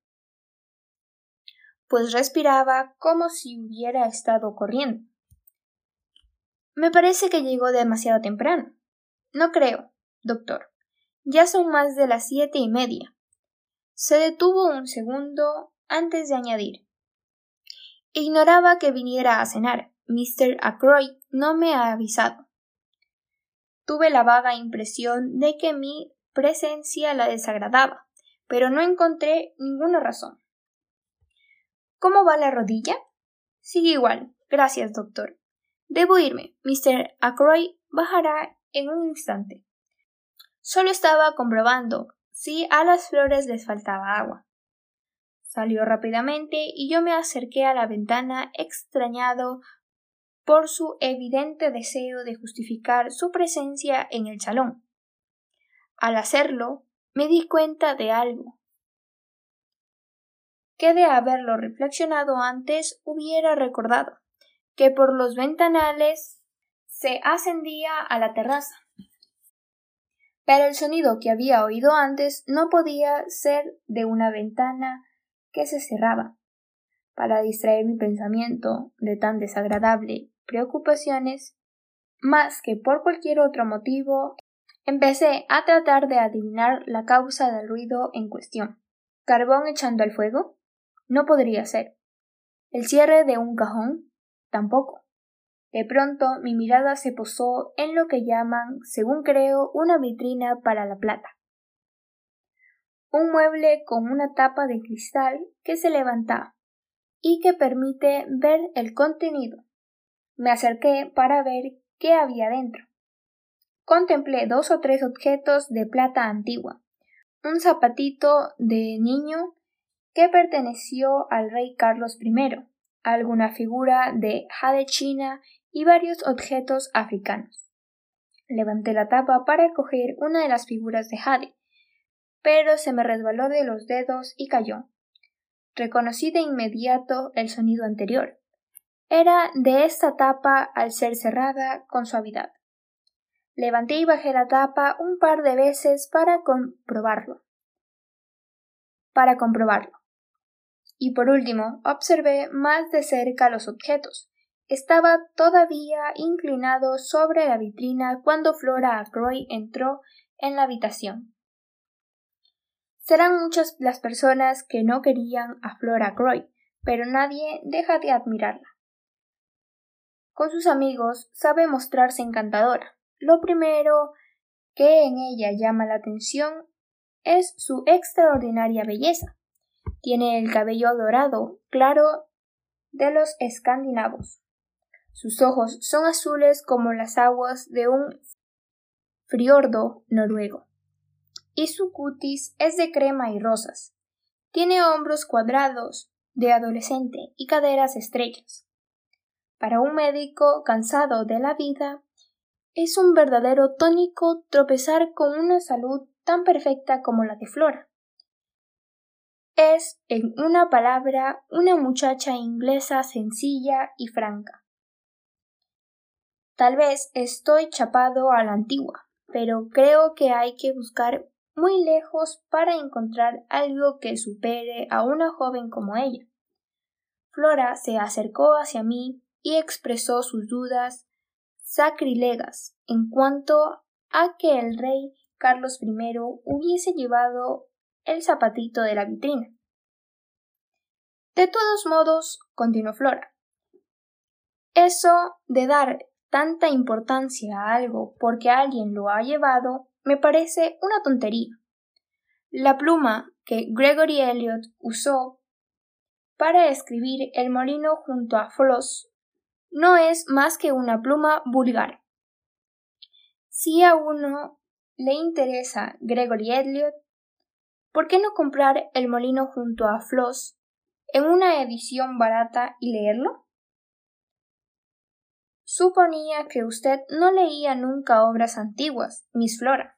pues respiraba como si hubiera estado corriendo. Me parece que llegó demasiado temprano. No creo, doctor. Ya son más de las siete y media. Se detuvo un segundo antes de añadir. Ignoraba que viniera a cenar. Mr. Ackroyd no me ha avisado. Tuve la vaga impresión de que mi presencia la desagradaba, pero no encontré ninguna razón. ¿Cómo va la rodilla? Sigue igual. Gracias, doctor. Debo irme. Mr. Ackroyd bajará en un instante. Solo estaba comprobando si a las flores les faltaba agua. Salió rápidamente y yo me acerqué a la ventana extrañado por su evidente deseo de justificar su presencia en el salón. Al hacerlo, me di cuenta de algo que de haberlo reflexionado antes hubiera recordado que por los ventanales se ascendía a la terraza. Pero el sonido que había oído antes no podía ser de una ventana que se cerraba. Para distraer mi pensamiento de tan desagradable preocupaciones, más que por cualquier otro motivo, empecé a tratar de adivinar la causa del ruido en cuestión. ¿Carbón echando al fuego? No podría ser. ¿El cierre de un cajón? Tampoco. De pronto mi mirada se posó en lo que llaman, según creo, una vitrina para la plata. Un mueble con una tapa de cristal que se levanta y que permite ver el contenido. Me acerqué para ver qué había dentro. Contemplé dos o tres objetos de plata antigua, un zapatito de niño que perteneció al rey Carlos I, alguna figura de jade china y varios objetos africanos. Levanté la tapa para coger una de las figuras de jade, pero se me resbaló de los dedos y cayó. Reconocí de inmediato el sonido anterior. Era de esta tapa al ser cerrada con suavidad. Levanté y bajé la tapa un par de veces para comprobarlo. Para comprobarlo. Y por último, observé más de cerca los objetos. Estaba todavía inclinado sobre la vitrina cuando Flora Ackroyd entró en la habitación. Serán muchas las personas que no querían a Flora Ackroyd, pero nadie deja de admirarla. Con sus amigos sabe mostrarse encantadora. Lo primero que en ella llama la atención es su extraordinaria belleza. Tiene el cabello dorado, claro, de los escandinavos. Sus ojos son azules como las aguas de un friordo noruego. Y su cutis es de crema y rosas. Tiene hombros cuadrados, de adolescente, y caderas estrechas. Para un médico cansado de la vida, es un verdadero tónico tropezar con una salud tan perfecta como la de Flora. Es, en una palabra, una muchacha inglesa sencilla y franca. Tal vez estoy chapado a la antigua, pero creo que hay que buscar muy lejos para encontrar algo que supere a una joven como ella. Flora se acercó hacia mí y expresó sus dudas sacrilegas en cuanto a que el rey Carlos I hubiese llevado el zapatito de la vitrina. De todos modos, continuó Flora, eso de dar tanta importancia a algo porque alguien lo ha llevado me parece una tontería. La pluma que Gregory Elliot usó para escribir el molino junto a Floss no es más que una pluma vulgar. Si a uno le interesa Gregory Elliot, ¿por qué no comprar el molino junto a Floss en una edición barata y leerlo? Suponía que usted no leía nunca obras antiguas, Miss Flora.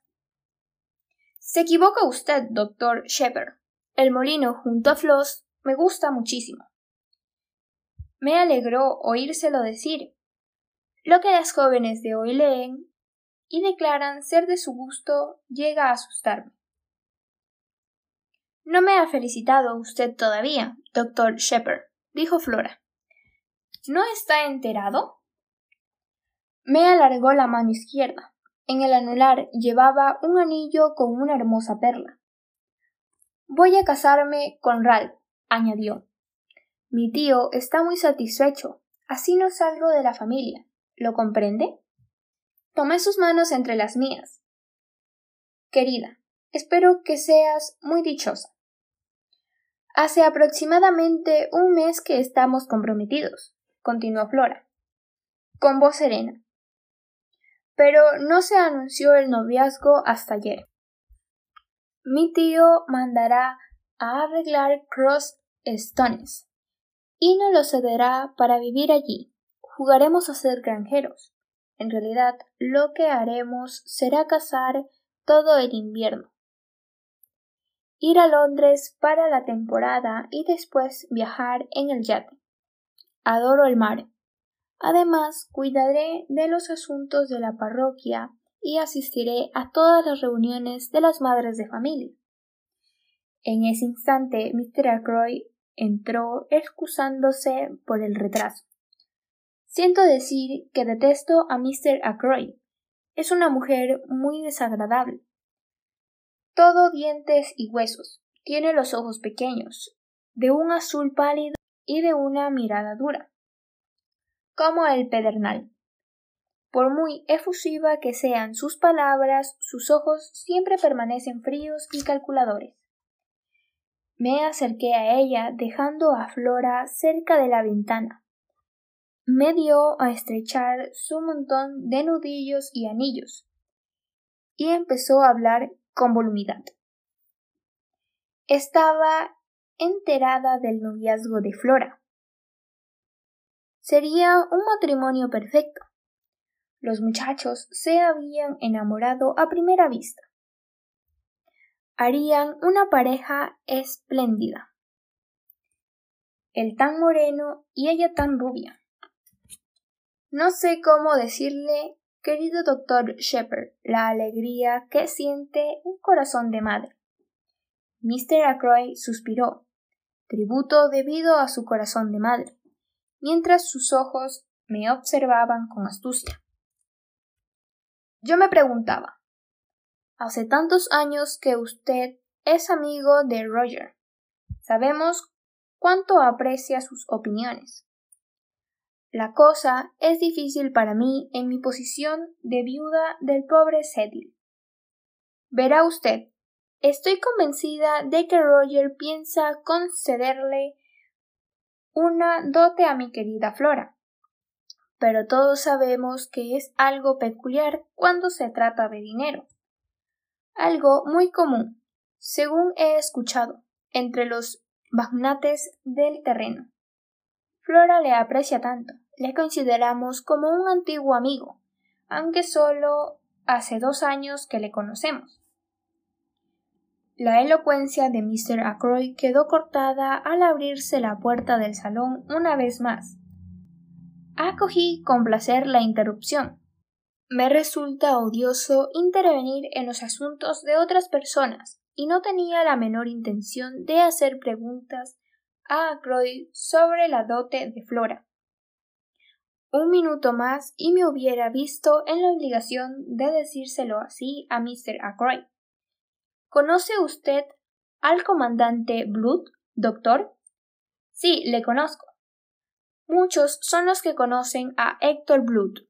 Se equivoca usted, doctor Shepard. El molino junto a Floss me gusta muchísimo. Me alegró oírselo decir. Lo que las jóvenes de hoy leen y declaran ser de su gusto llega a asustarme. No me ha felicitado usted todavía, doctor Shepard, dijo Flora. ¿No está enterado? Me alargó la mano izquierda. En el anular llevaba un anillo con una hermosa perla. Voy a casarme con Ralph, añadió. Mi tío está muy satisfecho. Así no salgo de la familia. ¿Lo comprende? Tomé sus manos entre las mías. Querida, espero que seas muy dichosa. Hace aproximadamente un mes que estamos comprometidos, continuó Flora, con voz serena. Pero no se anunció el noviazgo hasta ayer. Mi tío mandará a arreglar Cross Stones y no lo cederá para vivir allí, jugaremos a ser granjeros. En realidad, lo que haremos será cazar todo el invierno. Ir a Londres para la temporada y después viajar en el yate. Adoro el mar. Además, cuidaré de los asuntos de la parroquia y asistiré a todas las reuniones de las madres de familia. En ese instante, Mr. Ackroyd entró excusándose por el retraso. Siento decir que detesto a Mr. Ackroyd. Es una mujer muy desagradable. Todo dientes y huesos. Tiene los ojos pequeños, de un azul pálido y de una mirada dura, como el pedernal. Por muy efusiva que sean sus palabras, sus ojos siempre permanecen fríos y calculadores. Me acerqué a ella dejando a Flora cerca de la ventana. Me dio a estrechar su montón de nudillos y anillos, y empezó a hablar con voluntad. Estaba enterada del noviazgo de Flora. Sería un matrimonio perfecto. Los muchachos se habían enamorado a primera vista. Harían una pareja espléndida. Él tan moreno y ella tan rubia. No sé cómo decirle Querido doctor Shepard, la alegría que siente un corazón de madre. Mr. Ackroyd suspiró, tributo debido a su corazón de madre, mientras sus ojos me observaban con astucia. Yo me preguntaba, hace tantos años que usted es amigo de Roger. Sabemos cuánto aprecia sus opiniones. La cosa es difícil para mí en mi posición de viuda del pobre Cedil. Verá usted, estoy convencida de que Roger piensa concederle una dote a mi querida Flora. Pero todos sabemos que es algo peculiar cuando se trata de dinero. Algo muy común, según he escuchado, entre los magnates del terreno. Flora le aprecia tanto, le consideramos como un antiguo amigo, aunque solo hace dos años que le conocemos. La elocuencia de Mr. Ackroyd quedó cortada al abrirse la puerta del salón una vez más. Acogí con placer la interrupción. Me resulta odioso intervenir en los asuntos de otras personas, y no tenía la menor intención de hacer preguntas a Ackroyd sobre la dote de Flora un minuto más y me hubiera visto en la obligación de decírselo así a Mr. Ackroyd. ¿Conoce usted al comandante Blood, doctor? Sí, le conozco. Muchos son los que conocen a Héctor Blood,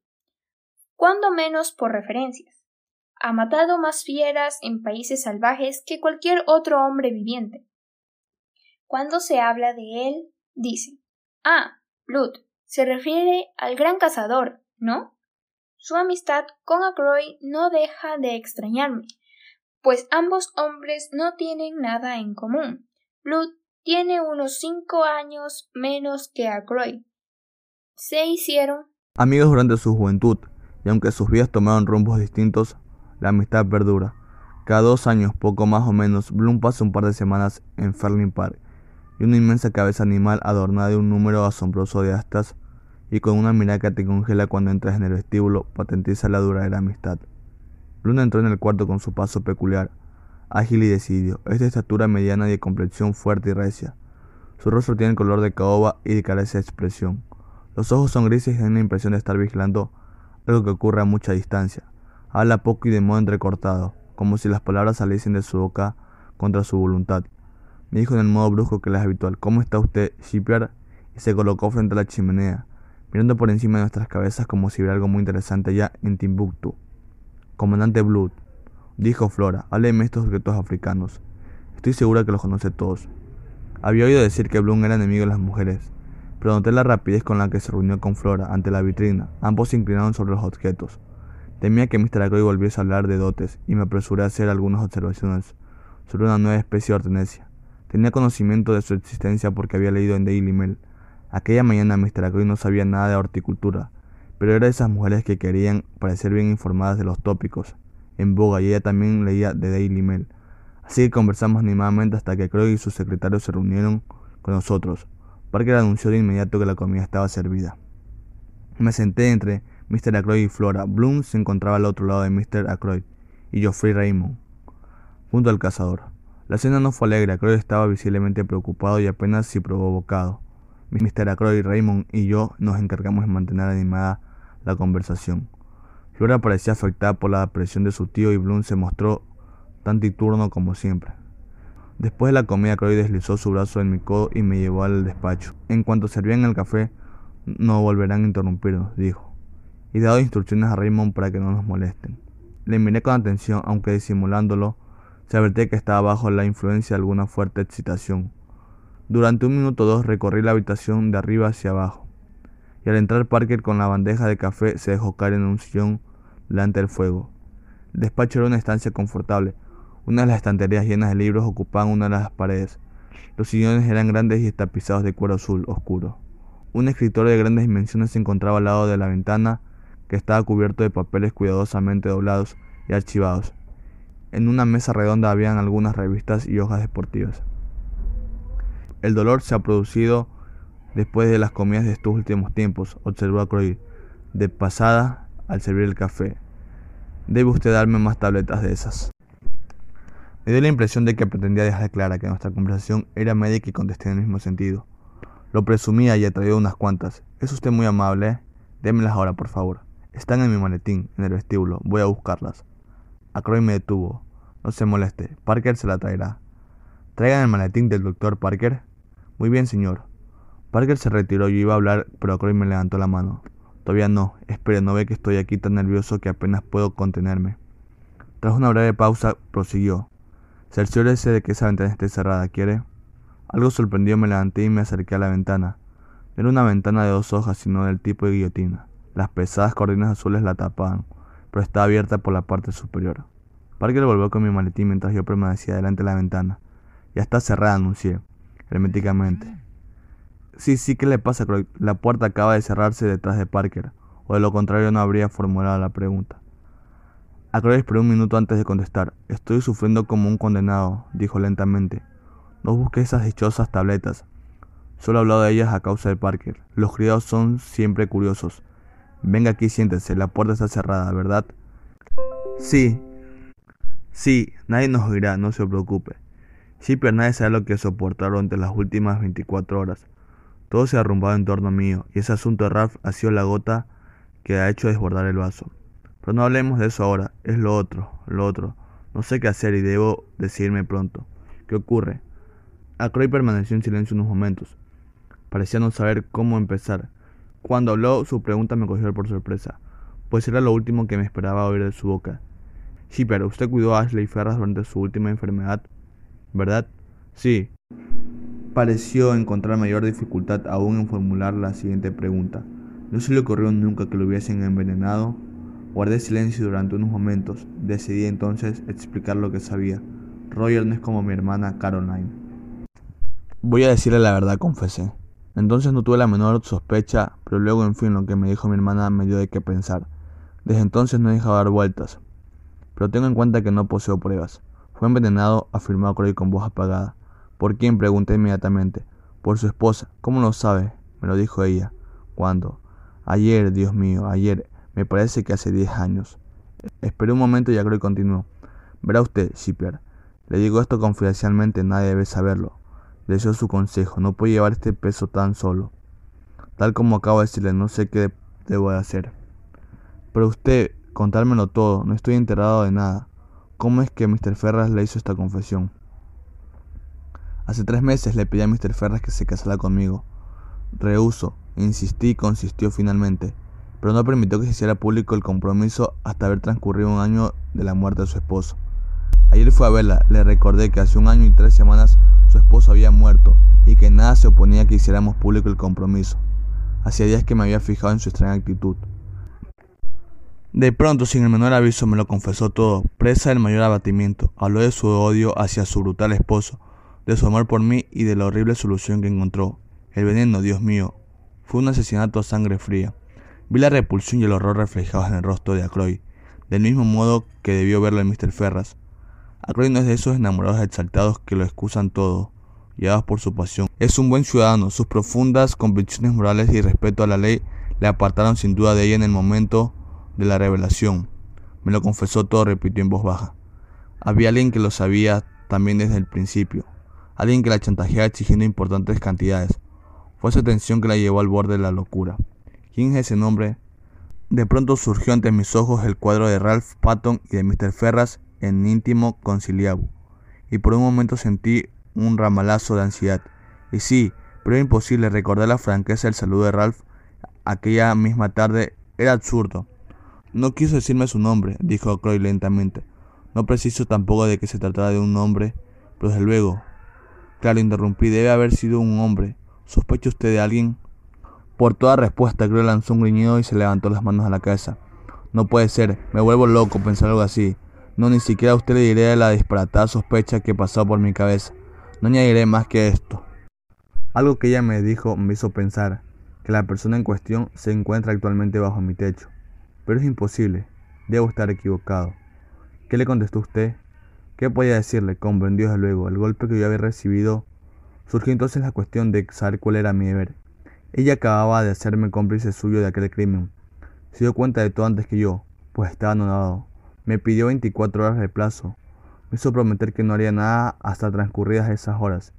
cuando menos por referencias. Ha matado más fieras en países salvajes que cualquier otro hombre viviente. Cuando se habla de él, dice Ah, Blood, se refiere al gran cazador, ¿no? Su amistad con Ackroyd no deja de extrañarme, pues ambos hombres no tienen nada en común. Blood tiene unos cinco años menos que Ackroyd. Se hicieron amigos durante su juventud, y aunque sus vidas tomaron rumbos distintos, la amistad perdura. Cada dos años, poco más o menos, Bloom pasa un par de semanas en Ferling Park, y una inmensa cabeza animal adornada de un número asombroso de astas y con una mirada que te congela cuando entras en el vestíbulo, patentiza la duradera amistad. Luna entró en el cuarto con su paso peculiar, ágil y decidido. Es de estatura mediana y de complexión fuerte y recia. Su rostro tiene el color de caoba y carece de expresión. Los ojos son grises y dan la impresión de estar vigilando algo que ocurre a mucha distancia. Habla poco y de modo entrecortado, como si las palabras saliesen de su boca contra su voluntad. Me dijo en el modo brusco que es habitual, ¿Cómo está usted, Shipyard? y se colocó frente a la chimenea mirando por encima de nuestras cabezas como si hubiera algo muy interesante allá en Timbuktu. Comandante Blood, dijo Flora, hábleme estos objetos africanos. Estoy segura que los conoce todos. Había oído decir que Bloom era enemigo de las mujeres, pero noté la rapidez con la que se reunió con Flora ante la vitrina. Ambos se inclinaron sobre los objetos. Temía que Mr. Ackroyd volviese a hablar de dotes y me apresuré a hacer algunas observaciones sobre una nueva especie de hortenesia. Tenía conocimiento de su existencia porque había leído en Daily Mail Aquella mañana Mr. Ackroyd no sabía nada de horticultura, pero era de esas mujeres que querían parecer bien informadas de los tópicos en boga y ella también leía The Daily Mail. Así que conversamos animadamente hasta que Croy y sus secretarios se reunieron con nosotros. Parker anunció de inmediato que la comida estaba servida. Me senté entre Mr. Ackroyd y Flora. Bloom se encontraba al otro lado de Mr. Ackroyd y Geoffrey Raymond, junto al cazador. La cena no fue alegre, Ackroyd estaba visiblemente preocupado y apenas si provocado. Mr. Ackroyd, Raymond y yo nos encargamos de mantener animada la conversación. Flora parecía afectada por la presión de su tío y Bloom se mostró tan titurno como siempre. Después de la comida, Croy deslizó su brazo en mi codo y me llevó al despacho. En cuanto servían el café, no volverán a interrumpirnos, dijo, y dado instrucciones a Raymond para que no nos molesten. Le miré con atención, aunque disimulándolo, se advertía que estaba bajo la influencia de alguna fuerte excitación. Durante un minuto o dos recorrí la habitación de arriba hacia abajo y al entrar Parker con la bandeja de café se dejó caer en un sillón delante del fuego. El despacho era una estancia confortable. Una de las estanterías llenas de libros ocupaban una de las paredes. Los sillones eran grandes y tapizados de cuero azul oscuro. Un escritorio de grandes dimensiones se encontraba al lado de la ventana, que estaba cubierto de papeles cuidadosamente doblados y archivados. En una mesa redonda habían algunas revistas y hojas deportivas. El dolor se ha producido después de las comidas de estos últimos tiempos, observó a Croy de pasada al servir el café. Debe usted darme más tabletas de esas. Me dio la impresión de que pretendía dejar clara que nuestra conversación era médica y contesté en el mismo sentido. Lo presumía y atraía unas cuantas. Es usted muy amable. ¿eh? Démelas ahora, por favor. Están en mi maletín, en el vestíbulo. Voy a buscarlas. Croy me detuvo. No se moleste. Parker se la traerá. Traigan el maletín del doctor Parker. Muy bien, señor. Parker se retiró y iba a hablar, pero Croy me levantó la mano. Todavía no, espere, no ve que estoy aquí tan nervioso que apenas puedo contenerme. Tras una breve pausa, prosiguió. Cerciórese de que esa ventana esté cerrada, ¿quiere? Algo sorprendido me levanté y me acerqué a la ventana. No era una ventana de dos hojas, sino del tipo de guillotina. Las pesadas cortinas azules la tapaban, pero estaba abierta por la parte superior. Parker volvió con mi maletín mientras yo permanecía delante de la ventana. Ya está cerrada, anuncié, herméticamente. Sí, sí, ¿qué le pasa, Croy? La puerta acaba de cerrarse detrás de Parker, o de lo contrario no habría formulado la pregunta. Croy esperó un minuto antes de contestar. Estoy sufriendo como un condenado, dijo lentamente. No busque esas dichosas tabletas. Solo he hablado de ellas a causa de Parker. Los criados son siempre curiosos. Venga aquí, siéntese. La puerta está cerrada, ¿verdad? Sí. Sí, nadie nos oirá, no se preocupe. Pero nadie sabe lo que soportaron durante las últimas 24 horas. Todo se ha arrumbado en torno mío, y ese asunto de Ralph ha sido la gota que ha hecho desbordar el vaso. Pero no hablemos de eso ahora, es lo otro, lo otro. No sé qué hacer y debo decirme pronto. ¿Qué ocurre? Acroy permaneció en silencio unos momentos. Parecía no saber cómo empezar. Cuando habló, su pregunta me cogió por sorpresa, pues era lo último que me esperaba oír de su boca. pero usted cuidó a Ashley Ferras durante su última enfermedad, ¿verdad? Sí, pareció encontrar mayor dificultad aún en formular la siguiente pregunta. No se le ocurrió nunca que lo hubiesen envenenado. Guardé silencio durante unos momentos. Decidí entonces explicar lo que sabía. Roger no es como mi hermana Caroline. Voy a decirle la verdad, confesé. Entonces no tuve la menor sospecha, pero luego, en fin, lo que me dijo mi hermana me dio de qué pensar. Desde entonces no he dejado dar vueltas. Pero tengo en cuenta que no poseo pruebas. Fue envenenado, afirmó Croy con voz apagada. ¿Por quién? pregunté inmediatamente. Por su esposa. ¿Cómo lo sabe? me lo dijo ella. ¿Cuándo? Ayer, Dios mío, ayer. Me parece que hace diez años. Esperé un momento y Agroy continuó. Verá usted, Shipper. Le digo esto confidencialmente, nadie debe saberlo. Deseo su consejo, no puedo llevar este peso tan solo. Tal como acabo de decirle, no sé qué debo de hacer. Pero usted, contármelo todo, no estoy enterado de nada. ¿Cómo es que Mr. Ferras le hizo esta confesión? Hace tres meses le pedí a Mr. Ferras que se casara conmigo. Rehuso, insistí y consistió finalmente, pero no permitió que se hiciera público el compromiso hasta haber transcurrido un año de la muerte de su esposo. Ayer fue a verla, le recordé que hace un año y tres semanas su esposo había muerto y que nada se oponía a que hiciéramos público el compromiso. Hacía días que me había fijado en su extraña actitud. De pronto, sin el menor aviso, me lo confesó todo, presa del mayor abatimiento. Habló de su odio hacia su brutal esposo, de su amor por mí y de la horrible solución que encontró. El veneno, Dios mío, Fue un asesinato a sangre fría. Vi la repulsión y el horror reflejados en el rostro de Acroy, del mismo modo que debió verlo en Mr. Ferras. Acroy no es de esos enamorados exaltados que lo excusan todo, guiados por su pasión. Es un buen ciudadano, sus profundas convicciones morales y respeto a la ley le apartaron sin duda de ella en el momento de la revelación. Me lo confesó todo, repitió en voz baja. Había alguien que lo sabía también desde el principio, alguien que la chantajeaba exigiendo importantes cantidades. Fue esa tensión que la llevó al borde de la locura. ¿Quién es ese nombre? De pronto surgió ante mis ojos el cuadro de Ralph Patton y de Mr. Ferras en íntimo conciliabo, y por un momento sentí un ramalazo de ansiedad. Y sí, pero era imposible recordar la franqueza del saludo de Ralph aquella misma tarde. Era absurdo. No quiso decirme su nombre, dijo Croy lentamente. No preciso tampoco de que se tratara de un hombre, pero desde luego. Claro, interrumpí, debe haber sido un hombre. ¿Sospecha usted de alguien? Por toda respuesta, Croy lanzó un griñido y se levantó las manos a la cabeza. No puede ser, me vuelvo loco pensar algo así. No, ni siquiera a usted le diré de la disparatada sospecha que pasó por mi cabeza. No añadiré más que esto. Algo que ella me dijo me hizo pensar que la persona en cuestión se encuentra actualmente bajo mi techo. Pero es imposible. Debo estar equivocado. ¿Qué le contestó usted? ¿Qué podía decirle? Comprendió desde luego el golpe que yo había recibido. Surgió entonces la cuestión de saber cuál era mi deber. Ella acababa de hacerme cómplice suyo de aquel crimen. Se dio cuenta de todo antes que yo, pues estaba anonadado. Me pidió 24 horas de plazo. Me hizo prometer que no haría nada hasta transcurridas esas horas.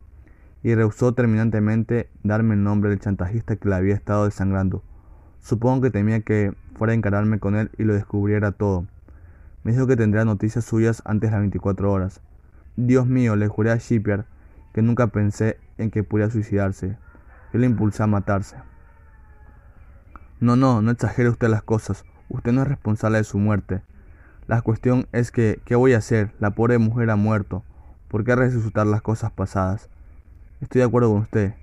Y rehusó terminantemente darme el nombre del chantajista que la había estado desangrando. Supongo que temía que fuera a encararme con él y lo descubriera todo. Me dijo que tendría noticias suyas antes de las 24 horas. Dios mío, le juré a Shipper que nunca pensé en que pudiera suicidarse. Yo le impulsé a matarse. No, no, no exagere usted las cosas. Usted no es responsable de su muerte. La cuestión es que, ¿qué voy a hacer? La pobre mujer ha muerto. ¿Por qué resucitar las cosas pasadas? Estoy de acuerdo con usted.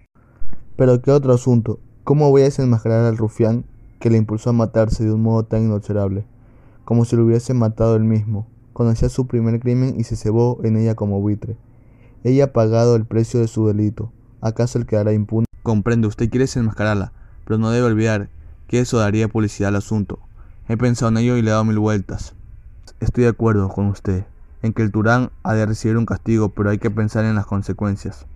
Pero qué otro asunto. ¿Cómo voy a desenmascarar al rufián que le impulsó a matarse de un modo tan inobserable, como si lo hubiese matado él mismo? Conocía su primer crimen y se cebó en ella como buitre. Ella ha pagado el precio de su delito. ¿Acaso él quedará impune? Comprende, usted quiere desenmascararla, pero no debe olvidar que eso daría publicidad al asunto. He pensado en ello y le he dado mil vueltas. Estoy de acuerdo con usted en que el Turán ha de recibir un castigo, pero hay que pensar en las consecuencias.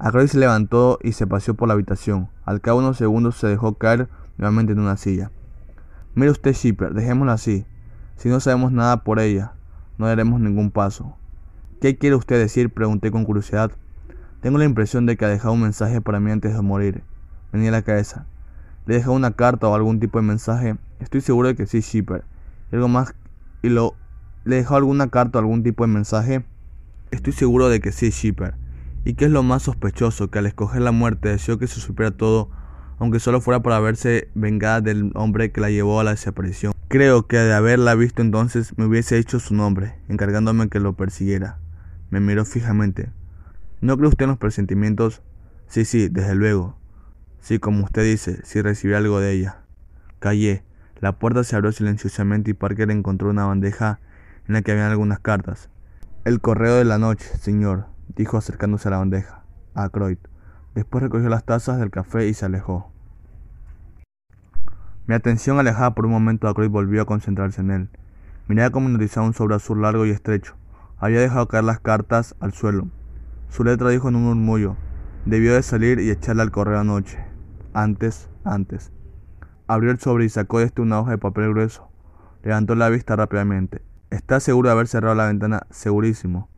Acroy se levantó y se paseó por la habitación. Al cabo de unos segundos se dejó caer nuevamente en una silla. Mire usted, Shipper, dejémoslo así. Si no sabemos nada por ella, no daremos ningún paso. ¿Qué quiere usted decir? pregunté con curiosidad. Tengo la impresión de que ha dejado un mensaje para mí antes de morir. Venía a la cabeza. ¿Le dejó una carta o algún tipo de mensaje? Estoy seguro de que sí, Shipper. ¿Y algo más? ¿Y lo... ¿Le dejó alguna carta o algún tipo de mensaje? Estoy seguro de que sí, Shipper. ¿Y qué es lo más sospechoso? Que al escoger la muerte deseó que se supiera todo, aunque solo fuera para verse vengada del hombre que la llevó a la desaparición. Creo que de haberla visto entonces me hubiese hecho su nombre, encargándome que lo persiguiera. Me miró fijamente. ¿No cree usted en los presentimientos? Sí, sí, desde luego. Sí, como usted dice, si recibí algo de ella. Callé. La puerta se abrió silenciosamente y Parker encontró una bandeja en la que habían algunas cartas. El correo de la noche, señor, dijo acercándose a la bandeja, a Croyd. Después recogió las tazas del café y se alejó. Mi atención alejada por un momento, Croyd volvió a concentrarse en él. Miraba como hipnotizaba un sobre azul largo y estrecho. Había dejado caer las cartas al suelo. Su letra dijo en un murmullo. Debió de salir y echarle al correo anoche. Antes, antes. Abrió el sobre y sacó de este una hoja de papel grueso. Levantó la vista rápidamente. ¿Está seguro de haber cerrado la ventana? Segurísimo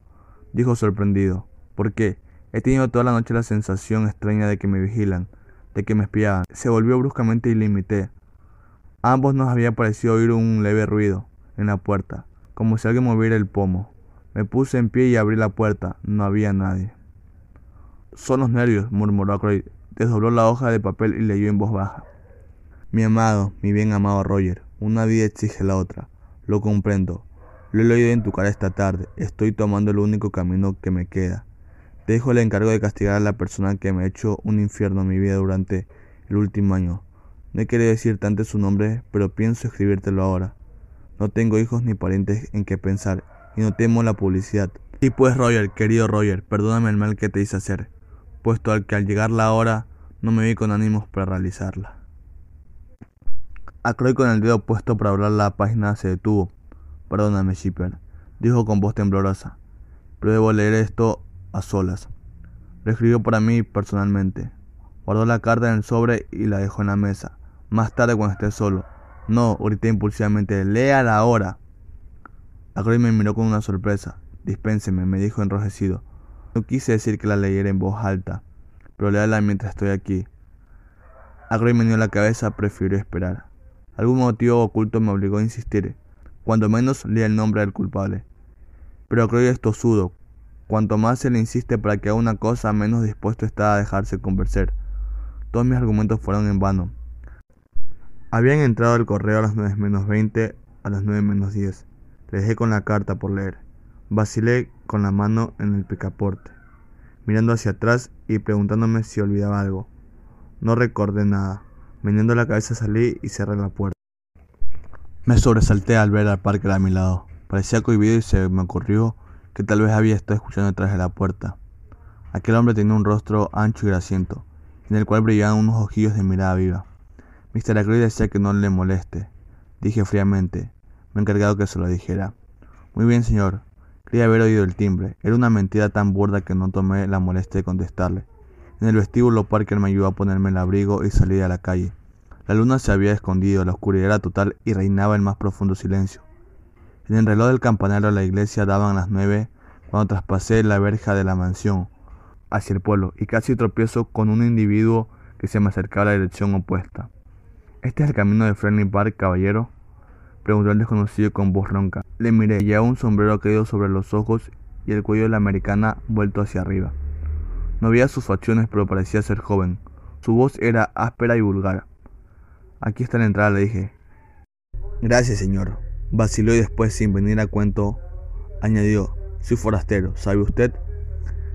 dijo sorprendido. ¿Por qué? He tenido toda la noche la sensación extraña de que me vigilan, de que me espiaban. Se volvió bruscamente y limité. A ambos nos había parecido oír un leve ruido en la puerta, como si alguien moviera el pomo. Me puse en pie y abrí la puerta. No había nadie. Son los nervios, murmuró Croyd. Desdobló la hoja de papel y leyó en voz baja. Mi amado, mi bien amado Roger, una vida exige la otra. Lo comprendo. Lo he leído en tu cara esta tarde. Estoy tomando el único camino que me queda. Dejo el encargo de castigar a la persona que me ha hecho un infierno en mi vida durante el último año. No he querido decirte antes su nombre, pero pienso escribírtelo ahora. No tengo hijos ni parientes en qué pensar, y no temo la publicidad. Y pues Roger, querido Roger, perdóname el mal que te hice hacer, puesto al que al llegar la hora no me vi con ánimos para realizarla. Ackroyd con el dedo puesto para hablar la página se detuvo. Perdóname, Shipper, dijo con voz temblorosa, pero debo leer esto a solas. Lo escribió para mí personalmente. Guardó la carta en el sobre y la dejó en la mesa. Más tarde cuando esté solo. No, grité impulsivamente, léala ahora. Ackroyd me miró con una sorpresa. Dispénseme, me dijo enrojecido. No quise decir que la leyera en voz alta, pero léala mientras estoy aquí. Ackroyd me dio la cabeza, prefirió esperar. Algún motivo oculto me obligó a insistir. Cuando menos lea el nombre del culpable. Pero Ackroyd es tosudo. Cuanto más se le insiste para que haga una cosa, menos dispuesto está a dejarse convencer. Todos mis argumentos fueron en vano. Habían entrado al correo a las 9 menos 20, a las 9 menos 10. Le dejé con la carta por leer. Vacilé con la mano en el picaporte, mirando hacia atrás y preguntándome si olvidaba algo. No recordé nada. Meneando la cabeza salí y cerré la puerta. Me sobresalté al ver al Parker a mi lado. Parecía cohibido y se me ocurrió que tal vez había estado escuchando detrás de la puerta. Aquel hombre tenía un rostro ancho y grasiento, en el cual brillaban unos ojillos de mirada viva. Mr. Ackroyd decía que no le moleste. Dije fríamente. Me he encargado que se lo dijera. Muy bien, señor. Quería haber oído el timbre. Era una mentira tan burda que no tomé la molestia de contestarle. En el vestíbulo Parker me ayudó a ponerme el abrigo y salí a la calle. La luna se había escondido, la oscuridad era total y reinaba el más profundo silencio. En el reloj del campanario de la iglesia daban las nueve cuando traspasé la verja de la mansión hacia el pueblo y casi tropiezo con un individuo que se me acercaba a la dirección opuesta. ¿Este es el camino de Friendly Park, caballero? preguntó el desconocido con voz ronca. Le miré, ya un sombrero caído sobre los ojos y el cuello de la americana vuelto hacia arriba. No veía sus facciones, pero parecía ser joven. Su voz era áspera y vulgar. Aquí está la entrada, le dije. Gracias, señor. Vaciló y después, sin venir a cuento, añadió, soy forastero, ¿sabe usted?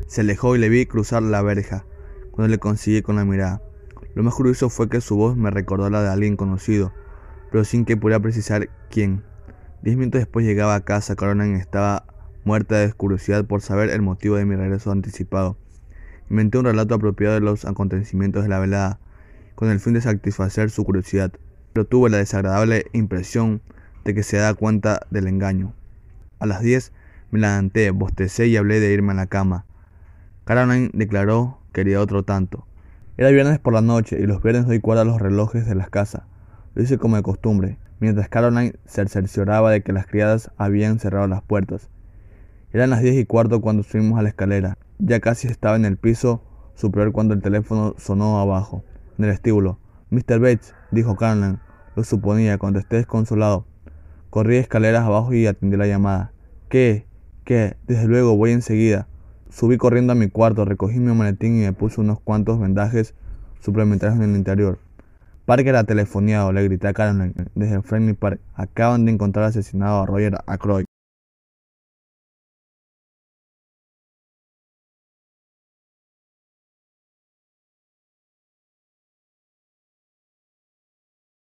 Se alejó y le vi cruzar la verja, cuando le conseguí con la mirada. Lo más curioso fue que su voz me recordó la de alguien conocido, pero sin que pudiera precisar quién. Diez minutos después llegaba a casa, Caroline estaba muerta de curiosidad por saber el motivo de mi regreso anticipado. Inventé un relato apropiado de los acontecimientos de la velada, con el fin de satisfacer su curiosidad, pero tuve la desagradable impresión de que se da cuenta del engaño. A las 10 me levanté, bostecé y hablé de irme a la cama. Caroline declaró que quería otro tanto. Era viernes por la noche y los viernes doy cuerda a los relojes de las casas. Lo hice como de costumbre, mientras Caroline se cercioraba de que las criadas habían cerrado las puertas. Eran las diez y cuarto cuando subimos a la escalera. Ya casi estaba en el piso superior cuando el teléfono sonó abajo, en el vestíbulo. Mr. Bates, dijo Caroline. Lo suponía, contesté desconsolado. Corrí escaleras abajo y atendí la llamada. ¿Qué? ¿Qué? Desde luego, voy enseguida. Subí corriendo a mi cuarto, recogí mi maletín y me puse unos cuantos vendajes suplementarios en el interior. Parker ha telefoniado, le grité a Caroline desde Friendly Park. Acaban de encontrar asesinado a Roger Ackroyd.